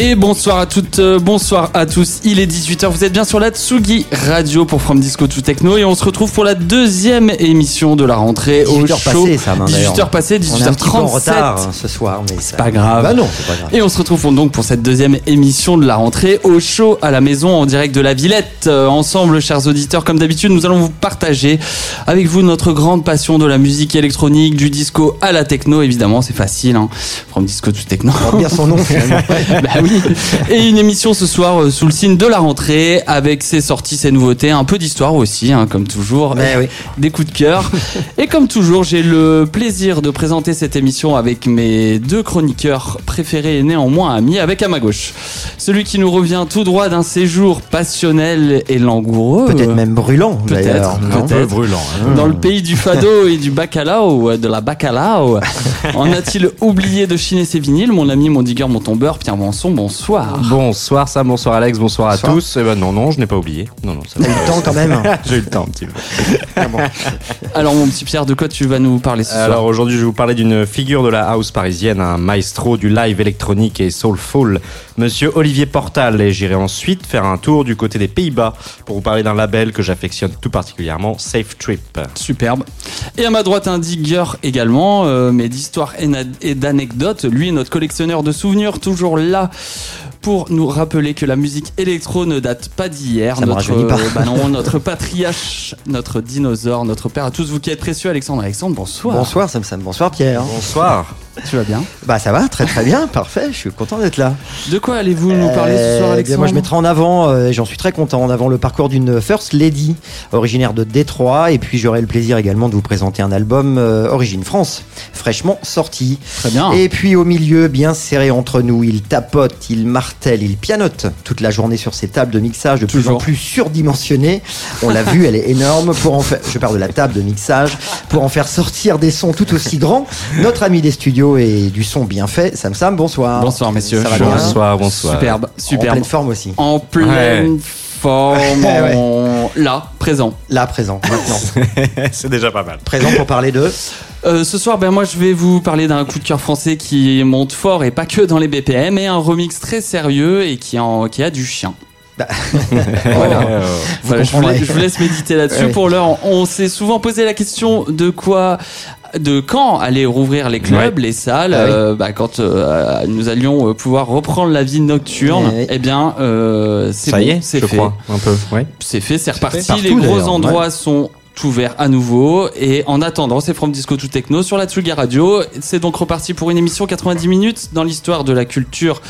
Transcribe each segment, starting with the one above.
Et bonsoir à toutes, euh, bonsoir à tous. Il est 18h, vous êtes bien sur la Tsugi Radio pour From Disco to Techno et on se retrouve pour la deuxième émission de la rentrée au 18h show. passé, ça, hein, d'ailleurs. 18h passé, On est en 18h37. retard hein, ce soir, mais c'est pas grave. Bah non, pas grave. Et on se retrouve donc pour cette deuxième émission de la rentrée au show à la maison en direct de la Villette. Euh, ensemble, chers auditeurs, comme d'habitude, nous allons vous partager avec vous notre grande passion de la musique électronique, du disco à la techno. Évidemment, c'est facile, hein. From disco to techno. On bien son nom finalement. bah oui. Et une émission ce soir euh, sous le signe de la rentrée avec ses sorties, ses nouveautés, un peu d'histoire aussi, hein, comme toujours, Mais oui. des coups de cœur. Et comme toujours, j'ai le plaisir de présenter cette émission avec mes deux chroniqueurs préférés et néanmoins amis, avec à ma gauche celui qui nous revient tout droit d'un séjour passionnel et langoureux. Peut-être même brûlant Peut-être, non peut-être. brûlant. hein. Dans le pays du fado et du bacalao, euh, de la bacalao, en a-t-il oublié de chiner ses vinyles Mon ami, mon digger, mon tombeur, Pierre Manson, bonsoir. Bonsoir Sam, bonsoir Alex, bonsoir à tous. Eh ben non, non, je n'ai pas oublié. Non, non, ça T'as eu le temps quand même. J'ai eu le temps un petit peu. Alors mon petit Pierre, de quoi tu vas nous parler ce soir? Alors aujourd'hui, je vais vous parler d'une figure de la house parisienne, un maestro du live électronique et soulful, monsieur Olivier Portal. Et j'irai ensuite faire un tour du côté des Pays-Bas pour vous parler d'un label que j'affectionne tout particulièrement, Safe Trip. Superbe. Et à ma droite, un digger également, euh, mais d'histoires et d'anecdotes. Lui, notre collectionneur de souvenirs, toujours là pour nous rappeler que la musique électro ne date pas d'hier. Notre, euh, bah non, notre patriarche, notre dinosaure, notre père à tous vous qui êtes précieux, Alexandre. Alexandre, bonsoir. Bonsoir Sam Sam, bonsoir Pierre. Bonsoir. Tu vas bien? Bah ça va, très très bien, parfait, je suis content d'être là. De quoi allez-vous nous parler ce soir, Euh, bien, Moi je mettrai en avant, euh, j'en suis très content, en avant le parcours d'une First Lady, originaire de Détroit, et puis j'aurai le plaisir également de vous présenter un album euh, Origine France, fraîchement sorti. Très bien. Et puis au milieu, bien serré entre nous, il tapote, il martèle, il pianote toute la journée sur ses tables de mixage de plus en plus surdimensionnées. On l'a vu, elle est énorme. Pour en faire, je parle de la table de mixage pour en faire sortir des sons tout aussi grands. Notre ami des studios et du son bien fait, Sam Sam, bonsoir. Bonsoir, messieurs. Ça va bien Bonsoir, bonsoir. Superbe, En superbe. pleine forme aussi. En pleine forme. Ouais. en- Là, présent. Là, présent, maintenant. C'est déjà pas mal. présent pour parler de. Euh, ce soir, ben moi, je vais vous parler d'un coup de cœur français qui monte fort et pas que dans les BPM, et un remix très sérieux et qui, en, qui a du chien. Voilà. Euh, Voilà, je, vous laisse, je vous laisse méditer là-dessus. Ouais. Pour l'heure, on s'est souvent posé la question de quoi, de quand aller rouvrir les clubs, les salles, Ah oui. euh, bah, quand euh, nous allions euh, pouvoir reprendre la vie nocturne. Eh oui. Eh bien, euh, c'est Ça y bon, est, c'est je fait. crois, un peu. Ouais. C'est fait, c'est reparti. Partout, les gros endroits sont ouverts à nouveau. Et en attendant, c'est From Disco to Techno sur la Tsuga Radio. C'est donc reparti pour une émission 90 minutes dans l'histoire de la culture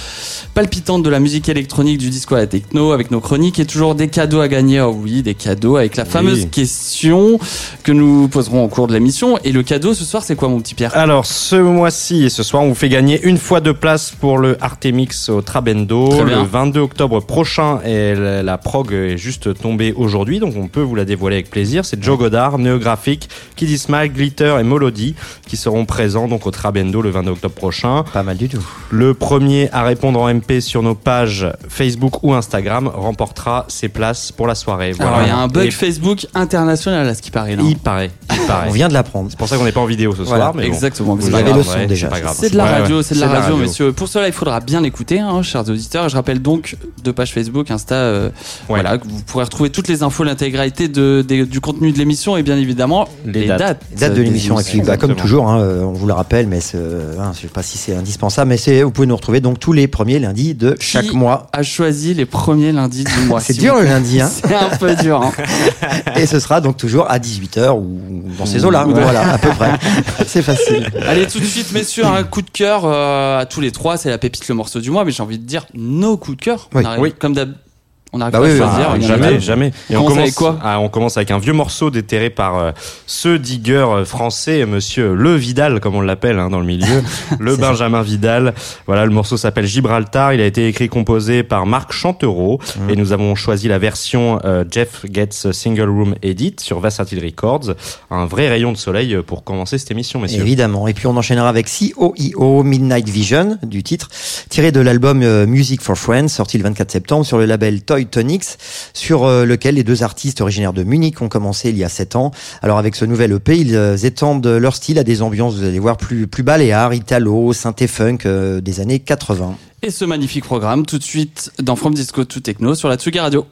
palpitante de la musique électronique, du disco à la techno, avec nos chroniques et toujours des cadeaux à gagner. Oh oui, des cadeaux avec la fameuse question que nous poserons au cours de l'émission. Et le cadeau ce soir, c'est quoi, mon petit Pierre? Alors, ce mois-ci et ce soir, on vous fait gagner une fois de place pour le Artemix au Trabendo. Le 22 octobre prochain, et la prog est juste tombée aujourd'hui, donc on peut vous la dévoiler avec plaisir. C'est Joe Godard, Néographique, Kiddy Smile, Glitter et Molody qui seront présents donc au Trabendo le 22 octobre prochain. Pas mal du tout. Le premier à répondre en MP sur nos pages Facebook ou Instagram remportera ses places pour la soirée. Voilà. Alors, il y a un bug Et Facebook international à ce qui paraît là. il paraît, il paraît. On vient de l'apprendre. C'est pour ça qu'on n'est pas en vidéo ce Voilà, soir. mais bon. exactement. Vous Vous avez le son déjà, C'est de la radio, ouais. c'est de la radio, messieurs. Pour cela, il faudra bien l'écouter, hein, chers auditeurs. Je rappelle donc deux pages Facebook, Insta, euh, voilà, vous pourrez retrouver toutes les infos, l'intégralité de, du contenu de l'émission et bien évidemment Les les, dates. dates. Date de l'émission, et puis, émissions. bah, comme toujours, hein, euh, on vous le rappelle, mais euh, hein, je sais pas si c'est indispensable, mais c'est, vous pouvez nous retrouver donc tous les premiers lundis de chaque mois. A choisi les premiers lundis du mois. C'est dur le lundi, hein. C'est un peu dur. hein. et ce sera donc toujours à 18h ou dans ces eaux-là. Ou dans- Voilà, à peu près. c'est facile. Allez, tout de suite, messieurs, un coup de cœur euh, à tous les trois. C'est la pépite, le morceau du mois, mais j'ai envie de dire nos coups de cœur. Oui. On arrive Oui. Comme d'hab. On arrive Bah pas oui, à choisir. Ah, a jamais, jamais. Et On on commence avec quoi ah, On commence avec un vieux morceau déterré par euh, ce digger euh, français, Monsieur Le Vidal, comme on l'appelle hein, dans le milieu, le Benjamin Vidal. Voilà, le morceau s'appelle Gibraltar. Il a été écrit, composé par Marc Chantereau, Mhm. et nous avons choisi la version euh, Jeff Gets Single Room Edit sur Versatile Records. Un vrai rayon de soleil pour commencer cette émission, messieurs. Évidemment. Et puis on enchaînera avec COEO Midnight Vision du titre, tiré de l'album Music for Friends, sorti le 24 septembre sur le label Toy Tonics, sur euh, lequel les deux artistes originaires de Munich ont commencé il y a 7 ans. Alors avec ce nouvel EP, ils euh, étendent leur style à des ambiances, vous allez voir, plus, plus baléares, italo, synthé funk euh, des années 80. Et ce magnifique programme tout de suite dans From Disco to Techno sur la Tsugi Radio.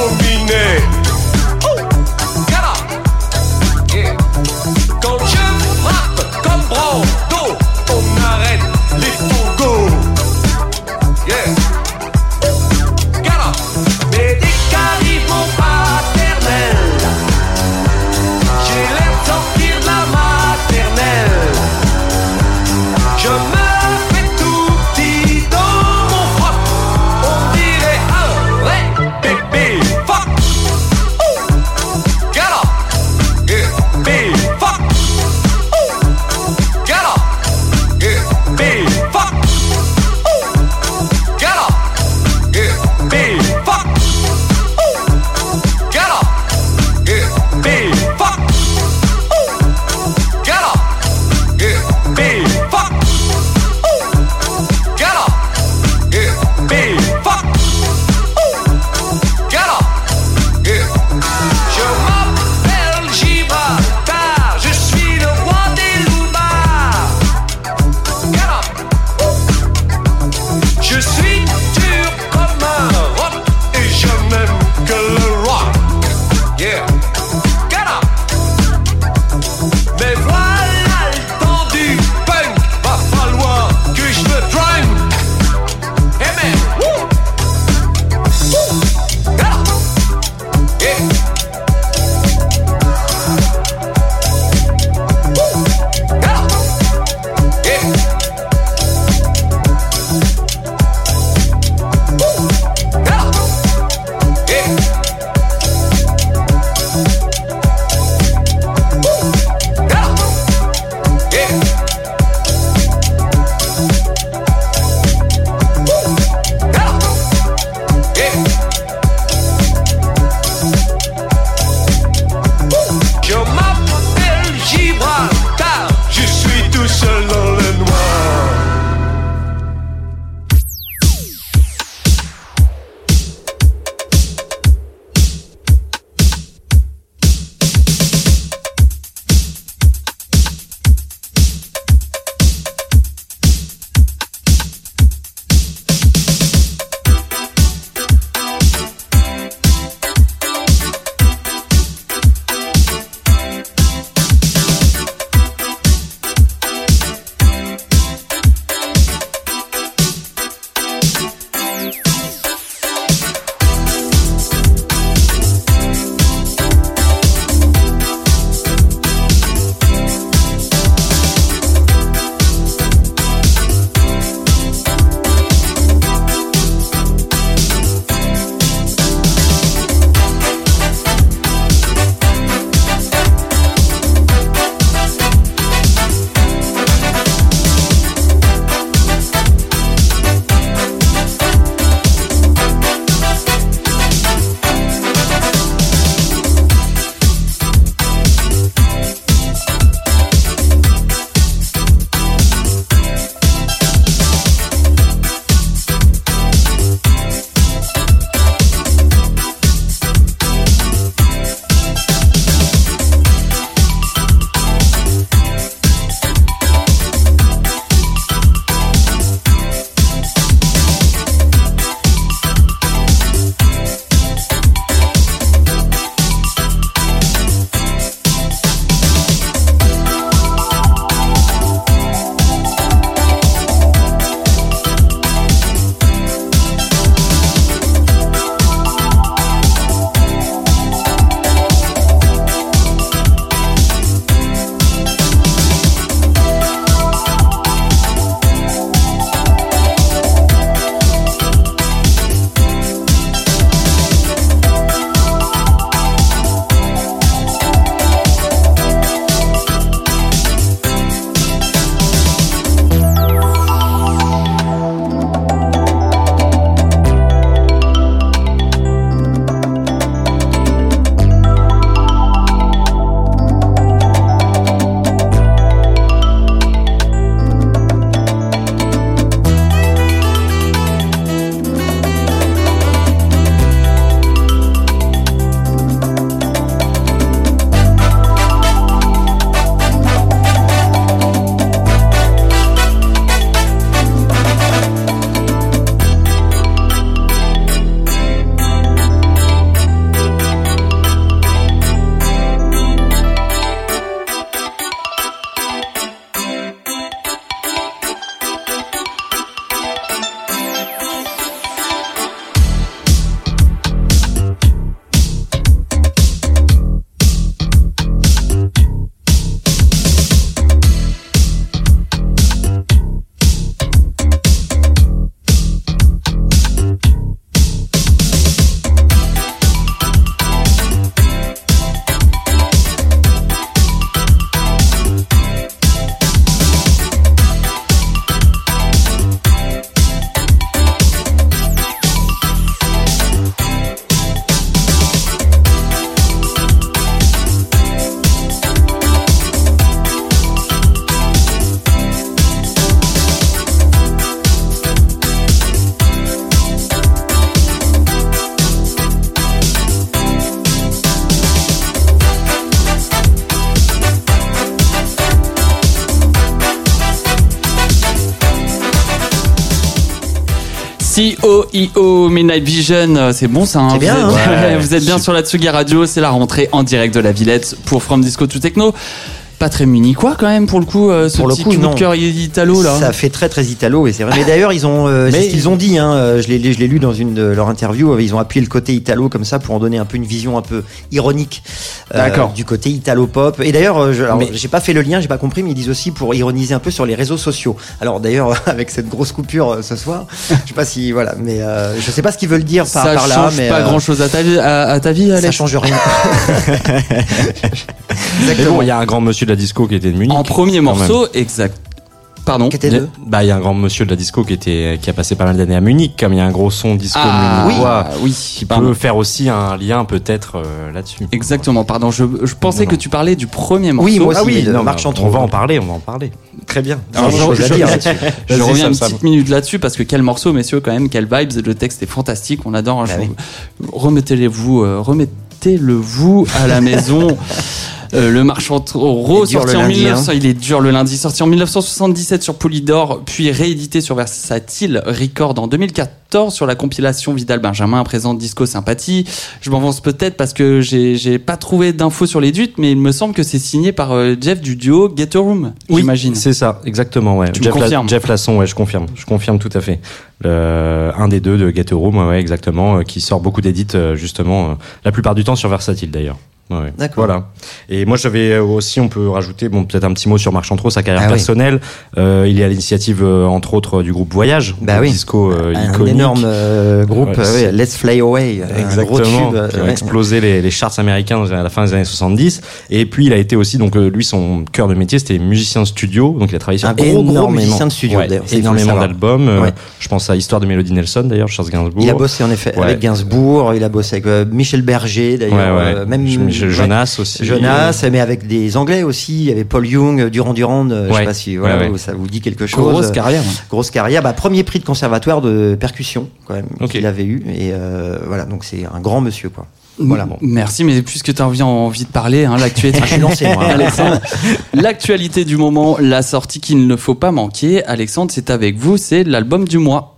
glory. C.O.I.O. Midnight Vision, euh, c'est bon ça. hein C'est bien, Vous êtes, hein. Ouais, vous êtes bien sur la Tsugi Radio, c'est la rentrée en direct de la Villette pour From Disco to Techno. Pas très munichois quand même pour le coup, euh, ce Pour le petit coup, coup non. de cœur italo là. Ça fait très très italo et c'est vrai. Mais d'ailleurs ils ont, euh, Mais- ce qu'ils ont dit. Hein, euh, je l'ai, je l'ai lu dans une de leurs interviews. euh, Ils ont appuyé le côté italo comme ça pour en donner un peu une vision un peu ironique euh, du côté italo pop. Et d'ailleurs, euh, Mais- j'ai pas fait le lien, j'ai pas compris, mais ils disent aussi pour ironiser un peu sur les réseaux sociaux. Alors d'ailleurs avec cette grosse coupure ce soir, je sais pas si voilà, mais je sais pas ce qu'ils veulent dire par, ça par là, change mais pas grand chose à ta vie, à, à ta vie Ça Alex. change rien. Mais Exactement. bon, il y a un grand monsieur de la disco qui était de Munich. En premier morceau, exact. Pardon. Qui était Il y a- le- Bah, il y a un grand monsieur de la disco qui était, qui a passé pas mal d'années à Munich, comme il y a un gros son disco Ah munichois, oui, qui pardon. peut faire aussi un lien peut-être euh, là-dessus. Exactement, pardon, je, je pensais Non, que non. tu parlais du premier morceau. Oui, moi aussi. Ah oui, non, bah, on va en parler, on va en parler. Très bien. Alors, je, je- dire je- là-dessus. je reviens une petite minute là-dessus parce que quel morceau, messieurs, quand même, quel vibes. Le texte est fantastique, on adore. hein, Bah oui. vous- Remettez-le vous, euh, remettez-le vous à la maison. Euh, le marchand Taureau, dur sorti en lundi, 1900, il est dur le lundi, sorti en 1977 sur Polydor, puis réédité sur Versatile Record en 2014 sur la compilation Vidal Benjamin présente Disco Sympathie. Je m'avance peut-être parce que j'ai pas trouvé d'infos sur les dudes, mais il me semble que c'est signé par euh, Jeff du duo Get a Room, Oui, j'imagine. c'est ça, exactement. Ouais. Tu me Jeff, La- confirmes Jeff Lasson, ouais, je confirme, je confirme tout à fait. Le- un des deux de Get a Room, ouais, exactement, euh, qui sort beaucoup d'édits justement, la plupart du temps sur Versatile d'ailleurs. Ouais. D'accord. Voilà. Et moi, j'avais euh, aussi, on peut rajouter, bon, peut-être un petit mot sur Marc Chantreau, sa carrière Ah oui. personnelle. Euh, il est à l'initiative, euh, entre autres, du groupe Voyage, Bah groupe oui. disco euh, un iconique. énorme euh, groupe, Ouais, euh, Let's Fly Away, un Exactement, gros tube. qui a explosé les, les charts américains à la fin des années 70. Et puis il a été aussi, donc lui son cœur de métier c'était musicien studio, donc il a travaillé sur Un gros, gros musicien de studio, Ouais, énormément d'albums. Ouais. Je pense à Histoire de Mélodie Nelson d'ailleurs, Charles Gainsbourg. Il a bossé en effet avec Gainsbourg, il a bossé avec Michel Berger d'ailleurs, même ouais. Jonas aussi. Jonas, mais avec des Anglais aussi. Il y avait Paul Young, Durand Durand. euh, Je sais Ouais. pas si voilà, Ouais, ouais. ça vous dit quelque chose. Grosse Euh, carrière. Grosse carrière. Bah, premier prix de conservatoire de percussion quand même qu'il avait eu. Et euh, voilà, donc c'est un grand monsieur quoi. Voilà. Merci, mais puisque tu as envie, envie de parler, hein, l'actualité. Ah, je suis lancé moi. Alexandre, l'actualité du moment, la sortie qu'il ne faut pas manquer. Alexandre, c'est avec vous, c'est l'album du mois.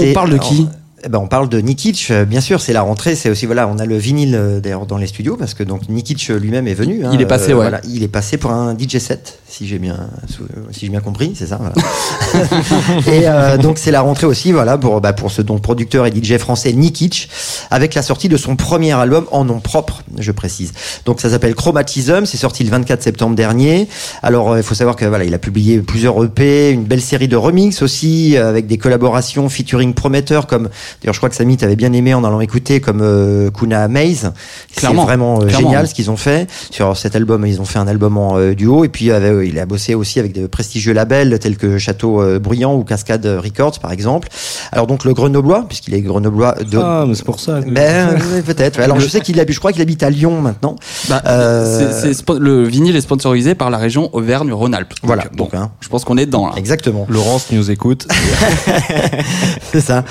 On parle de qui? Eh ben, on parle de Nikic, euh, bien sûr, c'est la rentrée, c'est aussi voilà, on a le vinyle euh, d'ailleurs dans les studios parce que donc Nikic euh, lui-même est venu. hein, Il est passé, euh, ouais. voilà, il est passé pour un DJ set, si j'ai bien, si j'ai bien compris, c'est ça. voilà. et euh, donc c'est la rentrée aussi, voilà, pour bah, pour ce donc producteur et DJ français Nikic, avec la sortie de son premier album en nom propre, je précise. Donc ça s'appelle Chromatism, c'est sorti le 24 septembre dernier. Alors il faut savoir que voilà, il a publié plusieurs EP, une belle série de remix aussi, avec des collaborations featuring prometteurs comme D'ailleurs, je crois que Samy t'avait bien aimé en allant écouter comme euh, Kuna Maze. C'est vraiment euh, génial ce qu'ils ont fait sur cet album. Ils ont fait un album en euh, duo et puis euh, il a bossé aussi avec de prestigieux labels tels que Château euh, Bruyant ou Cascade Records par exemple. Alors donc le Grenoblois, puisqu'il est Grenoblois de. Ah, mais c'est pour ça. que- Ben, peut-être. Alors je sais qu'il habite, je crois qu'il habite à Lyon maintenant. Bah, Euh, le vinyle est sponsorisé par la région Auvergne-Rhône-Alpes. Donc, Voilà, bon, donc, hein. je pense qu'on est dedans là. Exactement. Laurence qui nous écoute. C'est ça.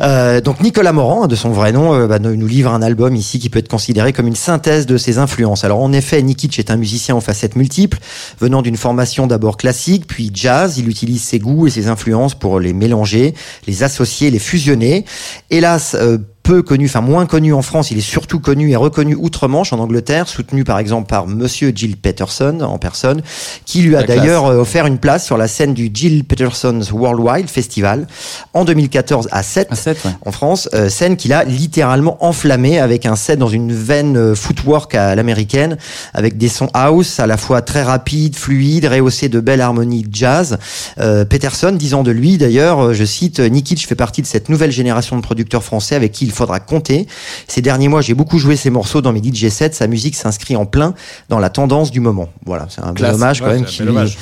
Euh, donc Nicolas Morand, hein, de son vrai nom, euh, bah, nous livre un album ici qui peut être considéré comme une synthèse de ses influences. Alors en effet, Nikic est un musicien aux facettes multiples, venant d'une formation d'abord classique, puis jazz. Il utilise ses goûts et ses influences pour les mélanger, les associer, les fusionner. Hélas, euh, peu connu, enfin moins connu en France, il est surtout connu et reconnu outre-Manche en Angleterre, soutenu par exemple par Monsieur Jill Peterson en personne, qui lui a d'ailleurs euh, offert une place sur la scène du Jill Peterson's Worldwide Festival en 2014 à 7 À 7, ouais. en France, euh, scène qu'il a littéralement enflammée avec un set dans une veine euh, footwork à l'américaine, avec des sons house à la fois très rapides, fluides, rehaussés de belles harmonies jazz. Euh, Peterson disant de lui d'ailleurs, je cite, Nikic fait partie de cette nouvelle génération de producteurs français avec qui il faudra compter. Ces derniers mois, j'ai beaucoup joué ses morceaux dans mes DJ sets, sa musique s'inscrit en plein dans la tendance du moment. Voilà, c'est un bel hommage quand Ouais, même. qui lui-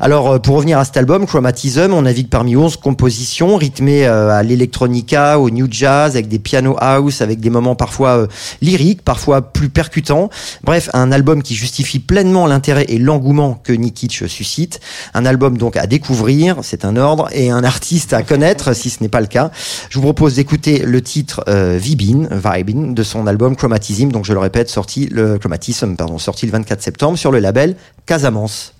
alors, euh, pour revenir à cet album, Chromatism, on navigue parmi 11 compositions rythmées euh, à l'électronica, au new jazz, avec des piano house, avec des moments parfois euh, lyriques, parfois plus percutants. Bref, un album qui justifie pleinement l'intérêt et l'engouement que Nikic suscite. Un album donc à découvrir, c'est un ordre, et un artiste à connaître si ce n'est pas le cas. Je vous propose d'écouter le titre euh, Vibin, Vibin, de son album Chromatism, donc je le répète, sorti le Chromatism, pardon, sorti le 24 septembre sur le label Casamance.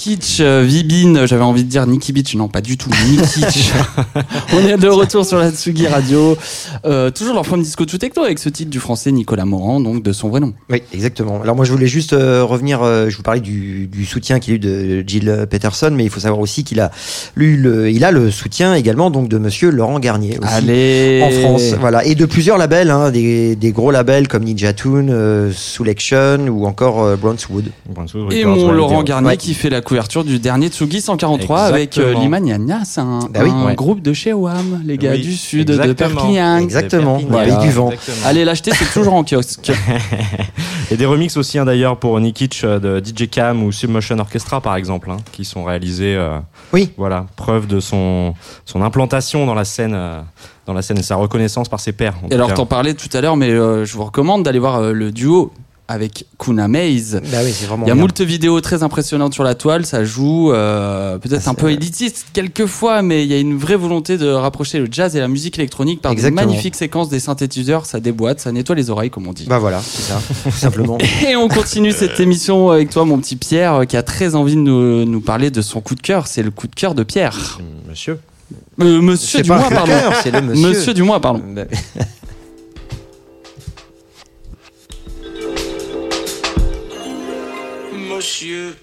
Nikitch, euh, Vibin, j'avais envie de dire Niki Beach, non pas du tout, Nikitch. On est de retour sur la Tsugi Radio, euh, toujours leur forme disco tout techno avec ce titre du français Nicolas Morand, donc de son vrai nom. Oui, exactement. Alors moi, je voulais juste euh, revenir. euh, je vous parlais du, du soutien qu'il a eu de Jill Peterson, mais il faut savoir aussi qu'il a, le, il a le soutien également donc de Monsieur Laurent Garnier aussi, Allez en France. Voilà, et de plusieurs labels, hein, des, des gros labels comme Ninja Tune, Selection ou encore euh, Et mon Laurent Garnier qui fait la couverture du dernier Tsugi 143 avec euh, Exactement. Liman Yanya, c'est un, Bah oui. un Ouais. groupe de chez WAM, les gars Oui, du sud de. Perpignan. Exactement, Perpignan. pays du vent. Exactement. Allez l'acheter, c'est toujours en kiosque. Et des remixes aussi hein, d'ailleurs pour Nikitch euh, de DJ Cam ou Submotion Orchestra par exemple, hein, qui sont réalisés. euh, Oui. Voilà, preuve de son son implantation dans la scène, euh, dans la scène et sa reconnaissance par ses pairs. Et alors t'en parlais tout à l'heure, mais euh, je vous recommande d'aller voir euh, le duo avec Kuna Maze. Bah oui, c'est vraiment Il y a bien. moult vidéos très impressionnantes sur la toile, ça joue euh, peut-être Ah, un peu élitiste quelquefois, mais il y a une vraie volonté de rapprocher le jazz et la musique électronique par Exactement. de magnifiques séquences des synthétiseurs, ça déboîte, ça nettoie les oreilles comme on dit. Bah voilà, c'est ça, simplement. Et on continue cette émission avec toi mon petit Pierre euh, qui a très envie de nous, nous parler de son coup de cœur, c'est le coup de cœur de Pierre. Monsieur. Euh, monsieur du mois coup de pardon. cœur, c'est le monsieur. Monsieur du mois pardon. Monsieur.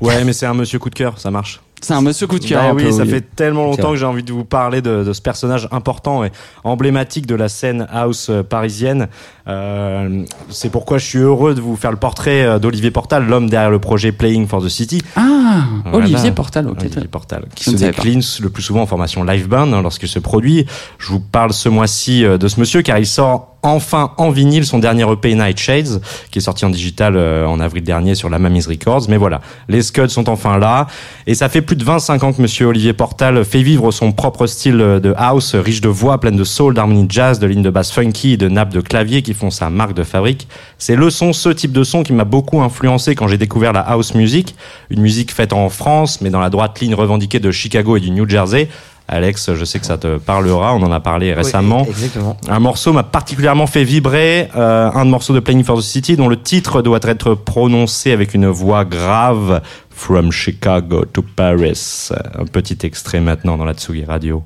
Ouais, mais c'est un monsieur coup de cœur, ça marche. C'est un monsieur coup de cœur. Bah oui, peu, ça oui. fait tellement longtemps que j'ai envie de vous parler de, de ce personnage important et emblématique de la scène house euh, parisienne. Euh, c'est pourquoi je suis heureux de vous faire le portrait euh, d'Olivier Portal, l'homme derrière le projet Playing for the City. Ah, Voilà. Olivier Portal, ok. Olivier Portal, qui Je se pas. décline le plus souvent en formation live band hein, lorsqu'il se produit. Je vous parle ce mois-ci de ce monsieur car il sort enfin en vinyle son dernier EP Night Shades qui est sorti en digital euh, en avril dernier sur la Mamise Records. Mais voilà, les Scuds sont enfin là et ça fait plus de 25 ans que monsieur Olivier Portal fait vivre son propre style euh, de house riche de voix, pleine de soul, d'harmonie jazz, de lignes de basse funky de nappes de clavier qui font sa marque de fabrique. C'est le son, ce type de son qui m'a beaucoup influencé quand j'ai découvert la house music, une musique faite en France mais dans la droite ligne revendiquée de Chicago et du New Jersey. Alex, je sais que ça te parlera, on en a parlé récemment. oui, exactement. Un morceau m'a particulièrement fait vibrer, euh, un morceau de Playing for the City dont le titre doit être prononcé avec une voix grave, From Chicago to Paris. Un petit extrait maintenant dans la Tsugi Radio.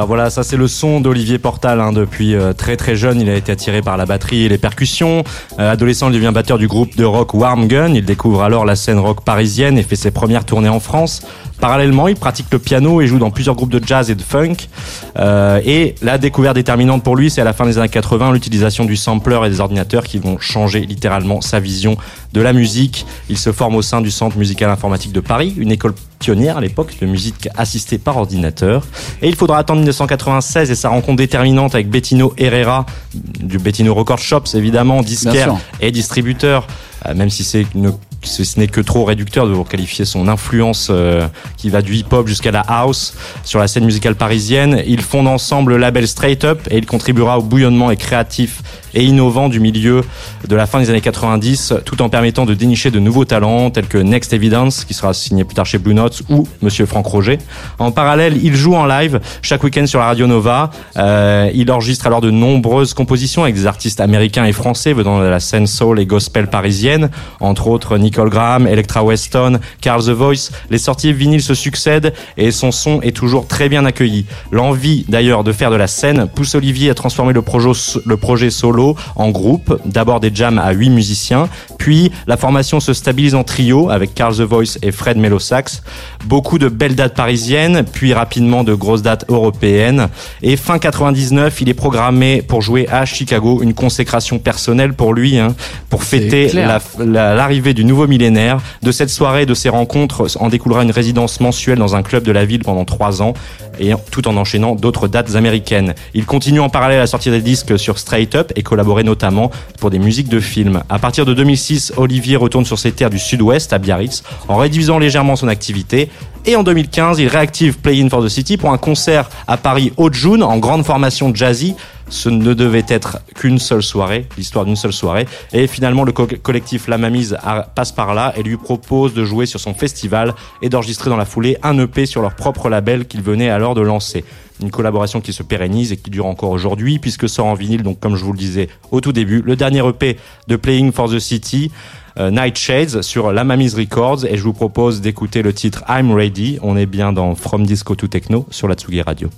Alors voilà, ça c'est le son d'Olivier Portal. hein. Depuis euh, très très jeune, il a été attiré par la batterie et les percussions. Euh, adolescent, il devient batteur du groupe de rock Warm Gun. Il découvre alors la scène rock parisienne et fait ses premières tournées en France. Parallèlement, il pratique le piano et joue dans plusieurs groupes de jazz et de funk. Euh, et la découverte déterminante pour lui, c'est à la fin des années 80, l'utilisation du sampler et des ordinateurs qui vont changer littéralement sa vision de la musique. Il se forme au sein du Centre musical informatique de Paris, une école pionnière à l'époque de musique assistée par ordinateur. Et il faudra attendre 1996 et sa rencontre déterminante avec Bettino Herrera, du Bettino Record Shops évidemment, disquaire et distributeur, euh, même si c'est une ce n'est que trop réducteur de vous qualifier son influence euh, qui va du hip-hop jusqu'à la house sur la scène musicale parisienne. Ils fondent ensemble le label Straight Up et il contribuera au bouillonnement et créatif et innovant du milieu de la fin des années 90 tout en permettant de dénicher de nouveaux talents tels que Next Evidence qui sera signé plus tard chez Blue Notes ou Monsieur Franck Roger. En parallèle, il joue en live chaque week-end sur la radio Nova. Euh, il enregistre alors de nombreuses compositions avec des artistes américains et français venant de la scène soul et gospel parisienne, entre autres Nicole Graham, Electra Weston, Carl The Voice. Les sorties vinyles se succèdent et son son est toujours très bien accueilli. L'envie d'ailleurs de faire de la scène pousse Olivier à transformer le projet, le projet solo en groupe, d'abord des jams à 8 musiciens, puis la formation se stabilise en trio avec Carl The Voice et Fred Melosax. Beaucoup de belles dates parisiennes, puis rapidement de grosses dates européennes. Et fin 99, il est programmé pour jouer à Chicago, une consécration personnelle pour lui, hein, pour fêter clair. la- la- l'arrivée du nouveau millénaire. De cette soirée, de ces rencontres, en découlera une résidence mensuelle dans un club de la ville pendant trois ans, et tout en enchaînant d'autres dates américaines. Il continue en parallèle à sortir des disques sur Straight Up et collaborer notamment pour des musiques de films. À partir de 2006, Olivier retourne sur ses terres du sud-ouest, à Biarritz, en réduisant légèrement son activité. Et en 2015, il réactive Play In for the City pour un concert à Paris au June en grande formation jazzy. Ce ne devait être qu'une seule soirée, l'histoire d'une seule soirée. Et finalement, le co- collectif La Mamise passe par là et lui propose de jouer sur son festival et d'enregistrer dans la foulée un EP sur leur propre label qu'il venait alors de lancer. Une collaboration qui se pérennise et qui dure encore aujourd'hui puisque sort en vinyle, donc comme je vous le disais au tout début, le dernier EP de Playing for the City, euh, Night Shades sur La Mamise Records et je vous propose d'écouter le titre I'm Ready. On est bien dans From Disco to Techno sur la Tsugi Radio.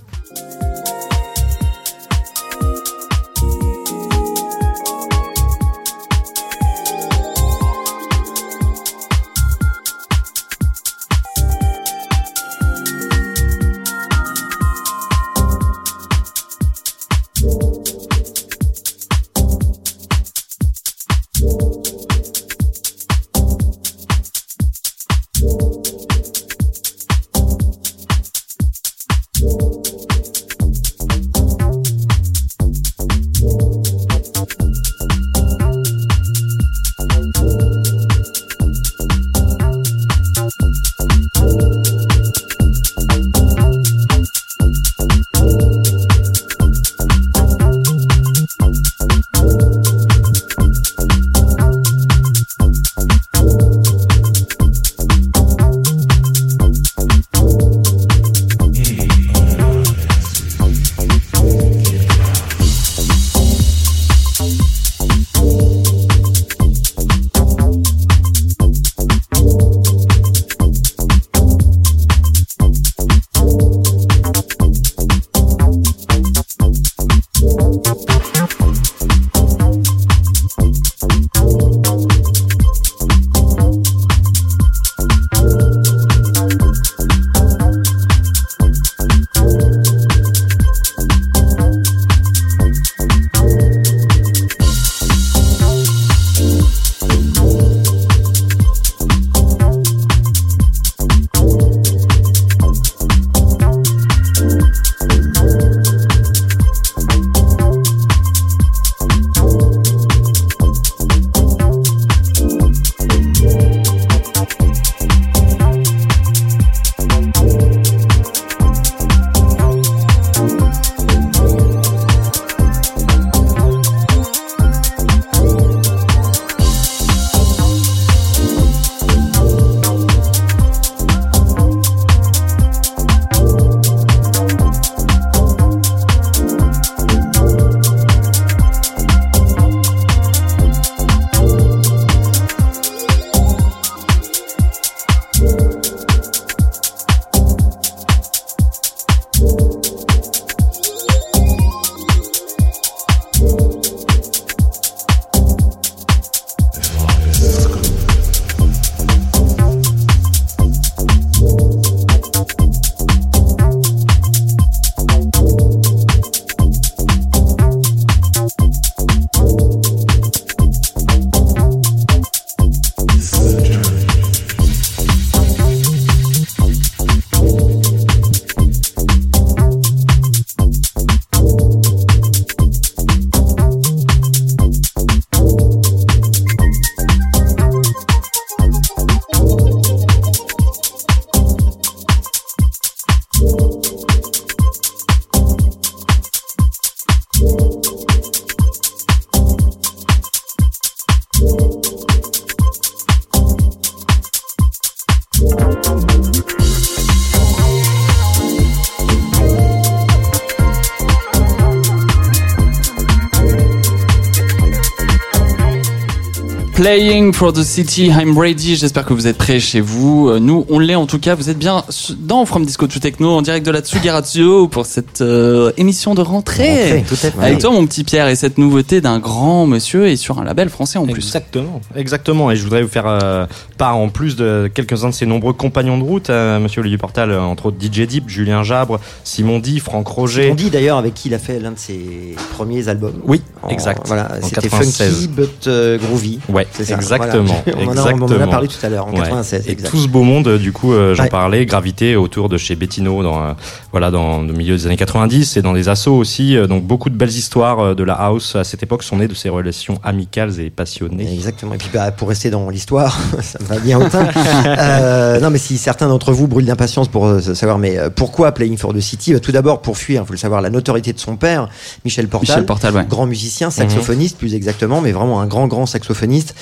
For the City, I'm ready. J'espère que vous êtes prêts chez vous. Euh, Nous, on l'est en tout cas. Vous êtes bien dans From Disco to Techno en direct de la Tsugi Radio pour cette euh, émission de rentrée. Tout fait. Avec toi, mon petit Pierre, et cette nouveauté d'un grand monsieur et sur un label français en plus. Exactement, exactement. Et je voudrais vous faire euh, part en plus de quelques-uns de ses nombreux compagnons de route, euh, Monsieur Olivier Portal, entre autres DJ Deep, Julien Jabre, Simon Di, Franck Roger. On dit d'ailleurs avec qui il a fait l'un de ses premiers albums. Oui, En- exact. Voilà, c'était 96. funky but euh, groovy. Ouais, C'est ça, exactement, voilà. On, en a, on en a exactement. parlé tout à l'heure en Ouais. 96. Et exact. tout ce beau monde, euh, du coup, euh, j'en Ouais. parlais, gravité autour de chez Bettino, dans, euh, voilà, dans le milieu des années 90 et dans des assos aussi. euh, donc beaucoup de belles histoires euh, de la house à cette époque sont nées de ces relations amicales et passionnées. Exactement. Et puis bah, pour rester dans l'histoire, ça me va bien au teint. Euh, non, mais si certains d'entre vous brûlent d'impatience pour euh, savoir, mais euh, pourquoi Playing for the City Bah, Tout d'abord pour fuir, il faut le savoir, la notoriété de son père, Michel Portal. Michel Portal, ouais. Grand musicien, saxophoniste plus exactement, mais vraiment un grand grand saxophoniste.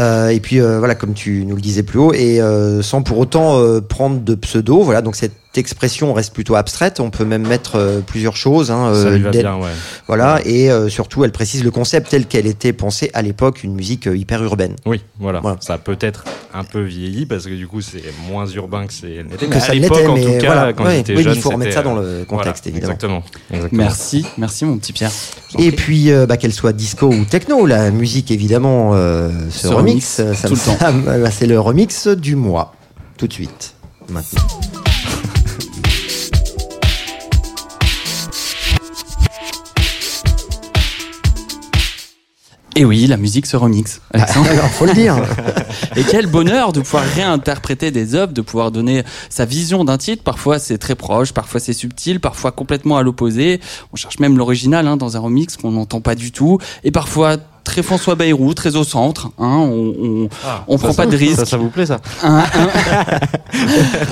Euh, et puis euh, voilà, comme tu nous le disais plus haut, et euh, sans pour autant prendre de pseudo. Voilà, donc cette expression reste plutôt abstraite. On peut même mettre euh, plusieurs choses. Hein, Ça euh, lui va dès- bien, ouais. Voilà, et euh, surtout, elle précise le concept tel qu'elle était pensée à l'époque, une musique euh, hyper urbaine. Oui, voilà. Voilà. Ça a peut-être un peu vieilli parce que du coup c'est moins urbain que c'est l'était. Que Mais à ça l'époque, l'était, en mais tout cas, voilà. quand Ouais, j'étais oui, jeune, il faut remettre ça dans le contexte, voilà, évidemment. Exactement. exactement. Merci, merci mon petit Pierre. Et puis, euh, bah, qu'elle soit disco ou techno, la musique évidemment euh, se, remix. remix ça- tout le temps. bah, c'est le remix du mois, tout de suite, maintenant. Et oui, la musique se remixe. Alexandre. Alors, faut le dire. Et quel bonheur de pouvoir réinterpréter des œuvres, de pouvoir donner sa vision d'un titre. Parfois c'est très proche, parfois c'est subtil, parfois complètement à l'opposé. On cherche même l'original hein, dans un remix qu'on n'entend pas du tout. Et parfois très François Bayrou, très au centre. Hein, on on, Ah, on ça, prend ça- pas de risque. Ça, ça vous plaît ça Un, un-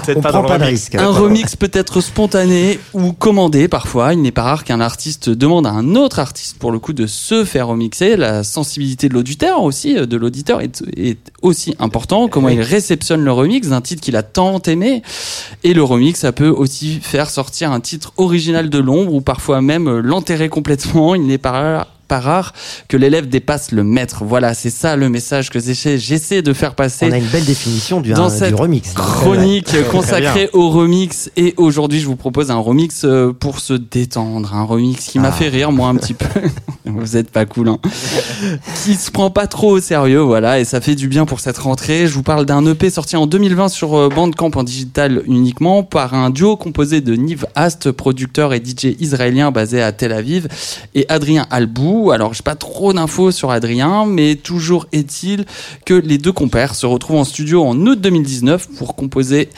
Peut-être On pas prend dans pas le de remix. risque. un remix peut être spontané ou commandé parfois. Il n'est pas rare qu'un artiste demande à un autre artiste pour le coup de se faire remixer. La sensibilité de l'auditeur aussi, euh, de l'auditeur est, est aussi important. Comment il réceptionne le remix d'un titre qu'il a tant aimé. Et le remix, ça peut aussi faire sortir un titre original de l'ombre ou parfois même euh, l'enterrer complètement. Il n'est pas rare pas rare que l'élève dépasse le maître. Voilà, c'est ça le message que j'essaie de faire passer On a une belle définition du, Dans un- cette du remix. chronique consacrée au remix. Et aujourd'hui je vous propose un remix euh, pour se détendre. Un remix qui m'a Ah. fait rire moi un petit peu. Vous êtes pas cool hein. Qui se prend pas trop au sérieux voilà et ça fait du bien pour cette rentrée. Je vous parle d'un EP sorti en 2020 sur euh, Bandcamp en digital uniquement par un duo composé de Niv Ast producteur et DJ israélien basé à Tel Aviv et Adrien Albou alors j'ai pas trop d'infos sur Adrien mais toujours est-il que les deux compères se retrouvent en studio en août 2019 pour composer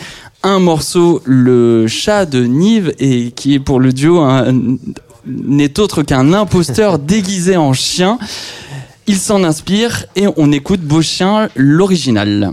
un morceau, le chat de Nive, et qui est pour le duo n'est autre qu'un imposteur déguisé en chien. Il s'en inspire et on écoute Beau Chien, l'original.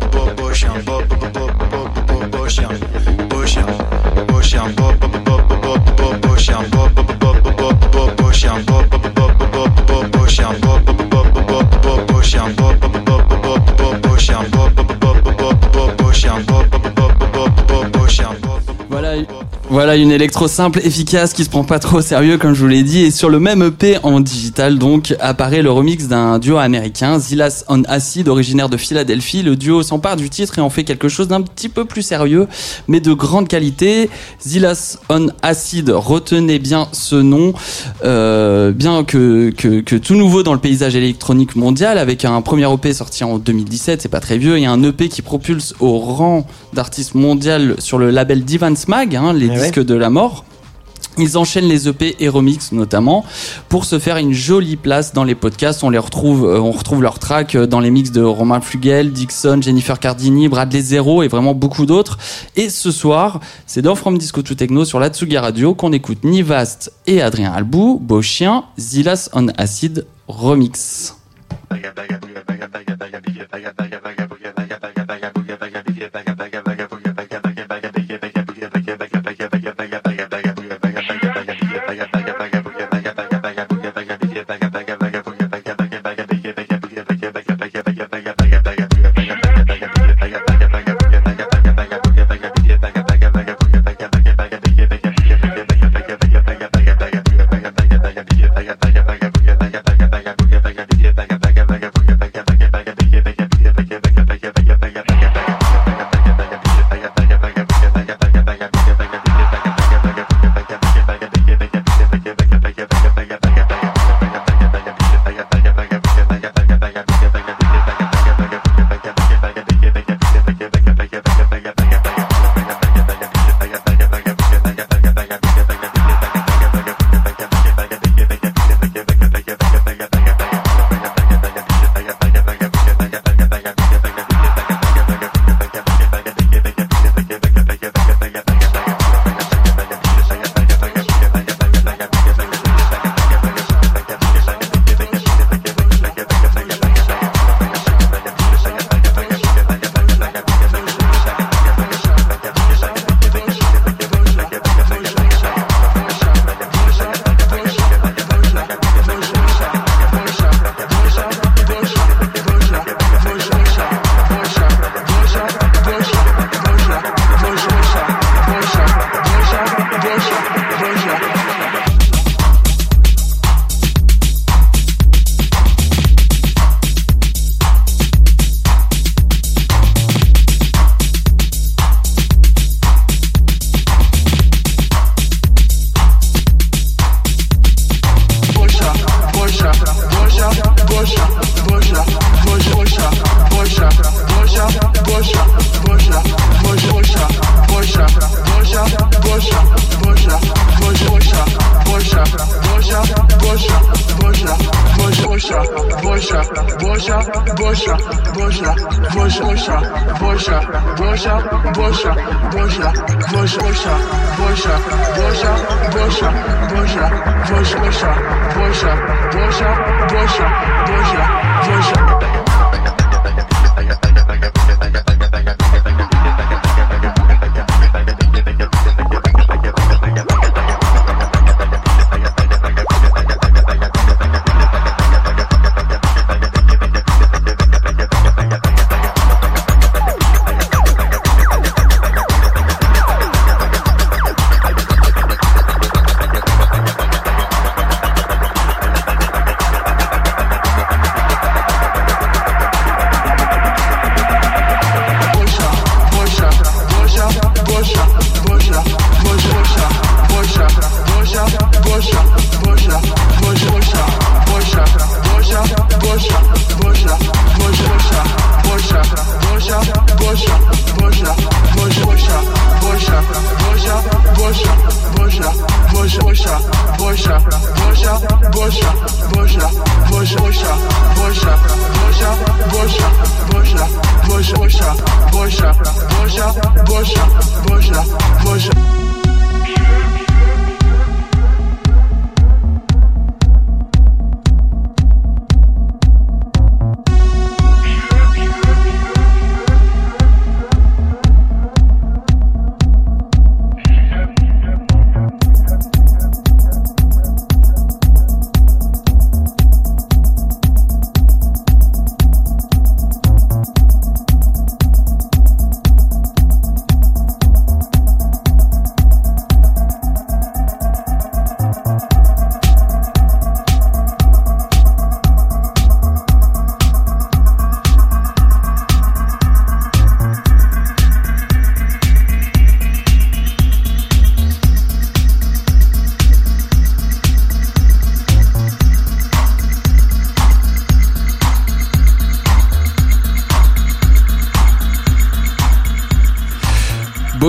une électro simple, efficace, qui se prend pas trop au sérieux, comme je vous l'ai dit. Et sur le même EP en digital, donc, apparaît le remix d'un duo américain, Zilas on Acid, originaire de Philadelphie. Le duo s'empare du titre et en fait quelque chose d'un petit peu plus sérieux, mais de grande qualité. Zilas on Acid, retenez bien ce nom, euh, bien que tout nouveau dans le paysage électronique mondial, avec un premier EP sorti en 2017, c'est pas très vieux, et un EP qui propulse au rang d'artiste mondial sur le label Divan's Mag, hein, les Ah ouais. disques de la mort. Ils enchaînent les EP et remix notamment pour se faire une jolie place dans les podcasts. On les retrouve, euh, on retrouve leurs tracks euh, dans les mix de Romain Flugel, Dixon, Jennifer Cardini, Bradley Zero et vraiment beaucoup d'autres. Et ce soir, c'est dans From Disco to Techno sur la Tsugi Radio qu'on écoute Nivast et Adrien Albou, Beau Chien, Zilas on Acid remix.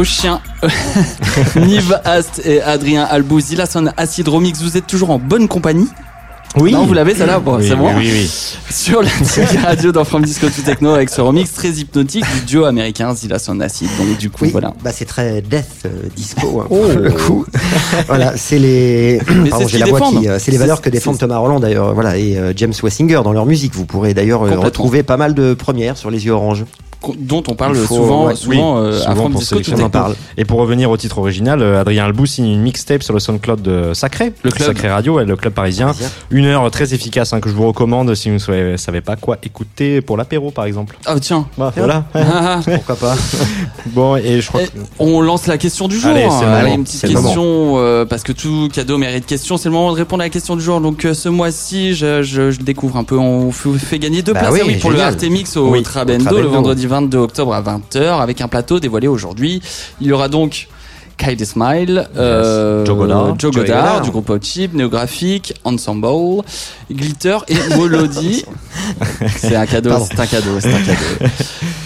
Beau chien. Nive Ast et Adrien Albouz, Zilason Acid Romix, vous êtes toujours en bonne compagnie Oui. Non, vous l'avez celle-là Bon, Oui, c'est bon. oui, oui, oui. Sur la radio dans From Disco to Techno avec ce remix très hypnotique du duo américain Zilason Acid. Donc du coup, Oui, voilà. bah c'est très death euh, disco hein, pour le coup. voilà, c'est les c'est Pardon, ce j'ai qu'ils la voix défendent. qui euh, c'est les valeurs que défendent Thomas Roland d'ailleurs, voilà et euh, James Wessinger dans leur musique. Vous pourrez d'ailleurs euh, retrouver pas mal de premières sur les yeux oranges. Dont on parle faut- souvent, ouais, souvent, oui, euh, à souvent From pour Disco to sélectionner. On en parle. Et pour revenir au titre original, euh, Adrien Albou signe une mixtape sur le SoundCloud de Sacré, Le club. Sacré Radio, et le club parisien. Parisien. Une heure très efficace hein, que je vous recommande si vous ne savez pas quoi écouter pour l'apéro par exemple. Ah tiens. Bah, voilà. Ah, ah. Pourquoi pas bon, et je crois Eh, que. on lance la question du jour. Allez, moment, une petite question euh, parce que tout cadeau mérite question. C'est le moment de répondre à la question du jour. Donc euh, ce mois-ci, je, je- je découvre un peu. On fait gagner deux Bah places oui, ah oui, pour génial. le Artemix au Oui, Trabendo, au Trabendo. le vendredi 22 octobre à 20h avec un plateau dévoilé aujourd'hui. Il y aura donc Kylie Smile, euh, Joe. Joe du groupe Hot Chip, Néographique, Ensemble, Glitter et Molody. c'est un cadeau, c'est un cadeau, c'est un cadeau.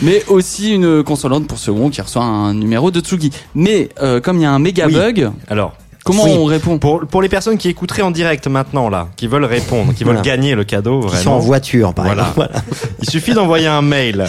Mais aussi une consolante pour second qui reçoit un numéro de Tsugi. Mais euh, comme il y a un méga Oui. bug, Alors, comment Oui. on répond pour, pour les personnes qui écouteraient en direct maintenant, là, qui veulent répondre, qui veulent Voilà. gagner le cadeau, Qui sont en vraiment. voiture par Voilà. exemple, Il suffit d'envoyer un mail.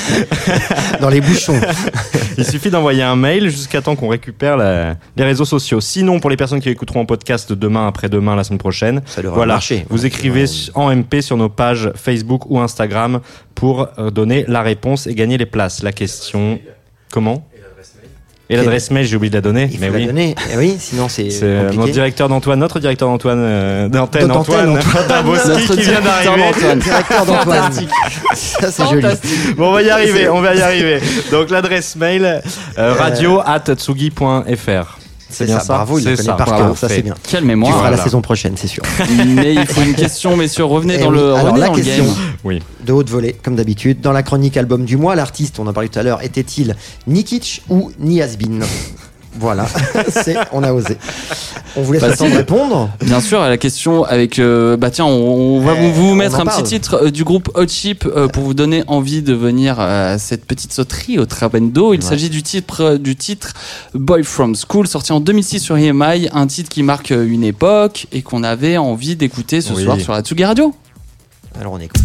dans les bouchons. Il suffit d'envoyer un mail jusqu'à temps qu'on récupère la- les réseaux sociaux. Sinon, pour les personnes qui écouteront en podcast demain, après-demain, la semaine prochaine, Ça devrait voilà, marcher. vous écrivez en MP sur nos pages Facebook ou Instagram pour euh, donner la réponse et gagner les places. La question, comment? Et l'adresse mail, j'ai oublié de la donner. Il mais faut la oui. donner. Eh oui, sinon c'est C'est euh, notre directeur d'Antoine, notre directeur d'Antoine, euh, d'antenne Antoine, Antoine. Daboski qui vient d'arriver. Directeur d'Antoine. Ça c'est joli. Bon, on va y arriver, on va y arriver. Donc l'adresse mail euh, radio at tsugi.fr. C'est bien ça, ça bravo, il le connaît ça, par cœur, ça c'est bien. Quelle Tu mémoire. feras la saison prochaine, c'est sûr. Mais il faut une question, messieurs. Revenez Eh dans oui, le, alors revenez la dans le question game. Oui. de haute volée, comme d'habitude. Dans la chronique album du mois, l'artiste, on en parlait tout à l'heure, était-il Nikic ou Niasbin Voilà, c'est, on a osé. On vous laisse le Facile. temps de répondre. Bien sûr, à la question avec. euh, bah tiens, on, on va Eh, vous, mettre un parle. petit titre euh, du groupe Hot Chip euh, pour vous donner envie de venir à cette petite sauterie au Trabendo. Il Ouais. s'agit du titre du titre Boy from School, sorti en 2006 sur EMI, un titre qui marque une époque et qu'on avait envie d'écouter ce Oui. soir sur la Tsugi Radio. Alors on écoute.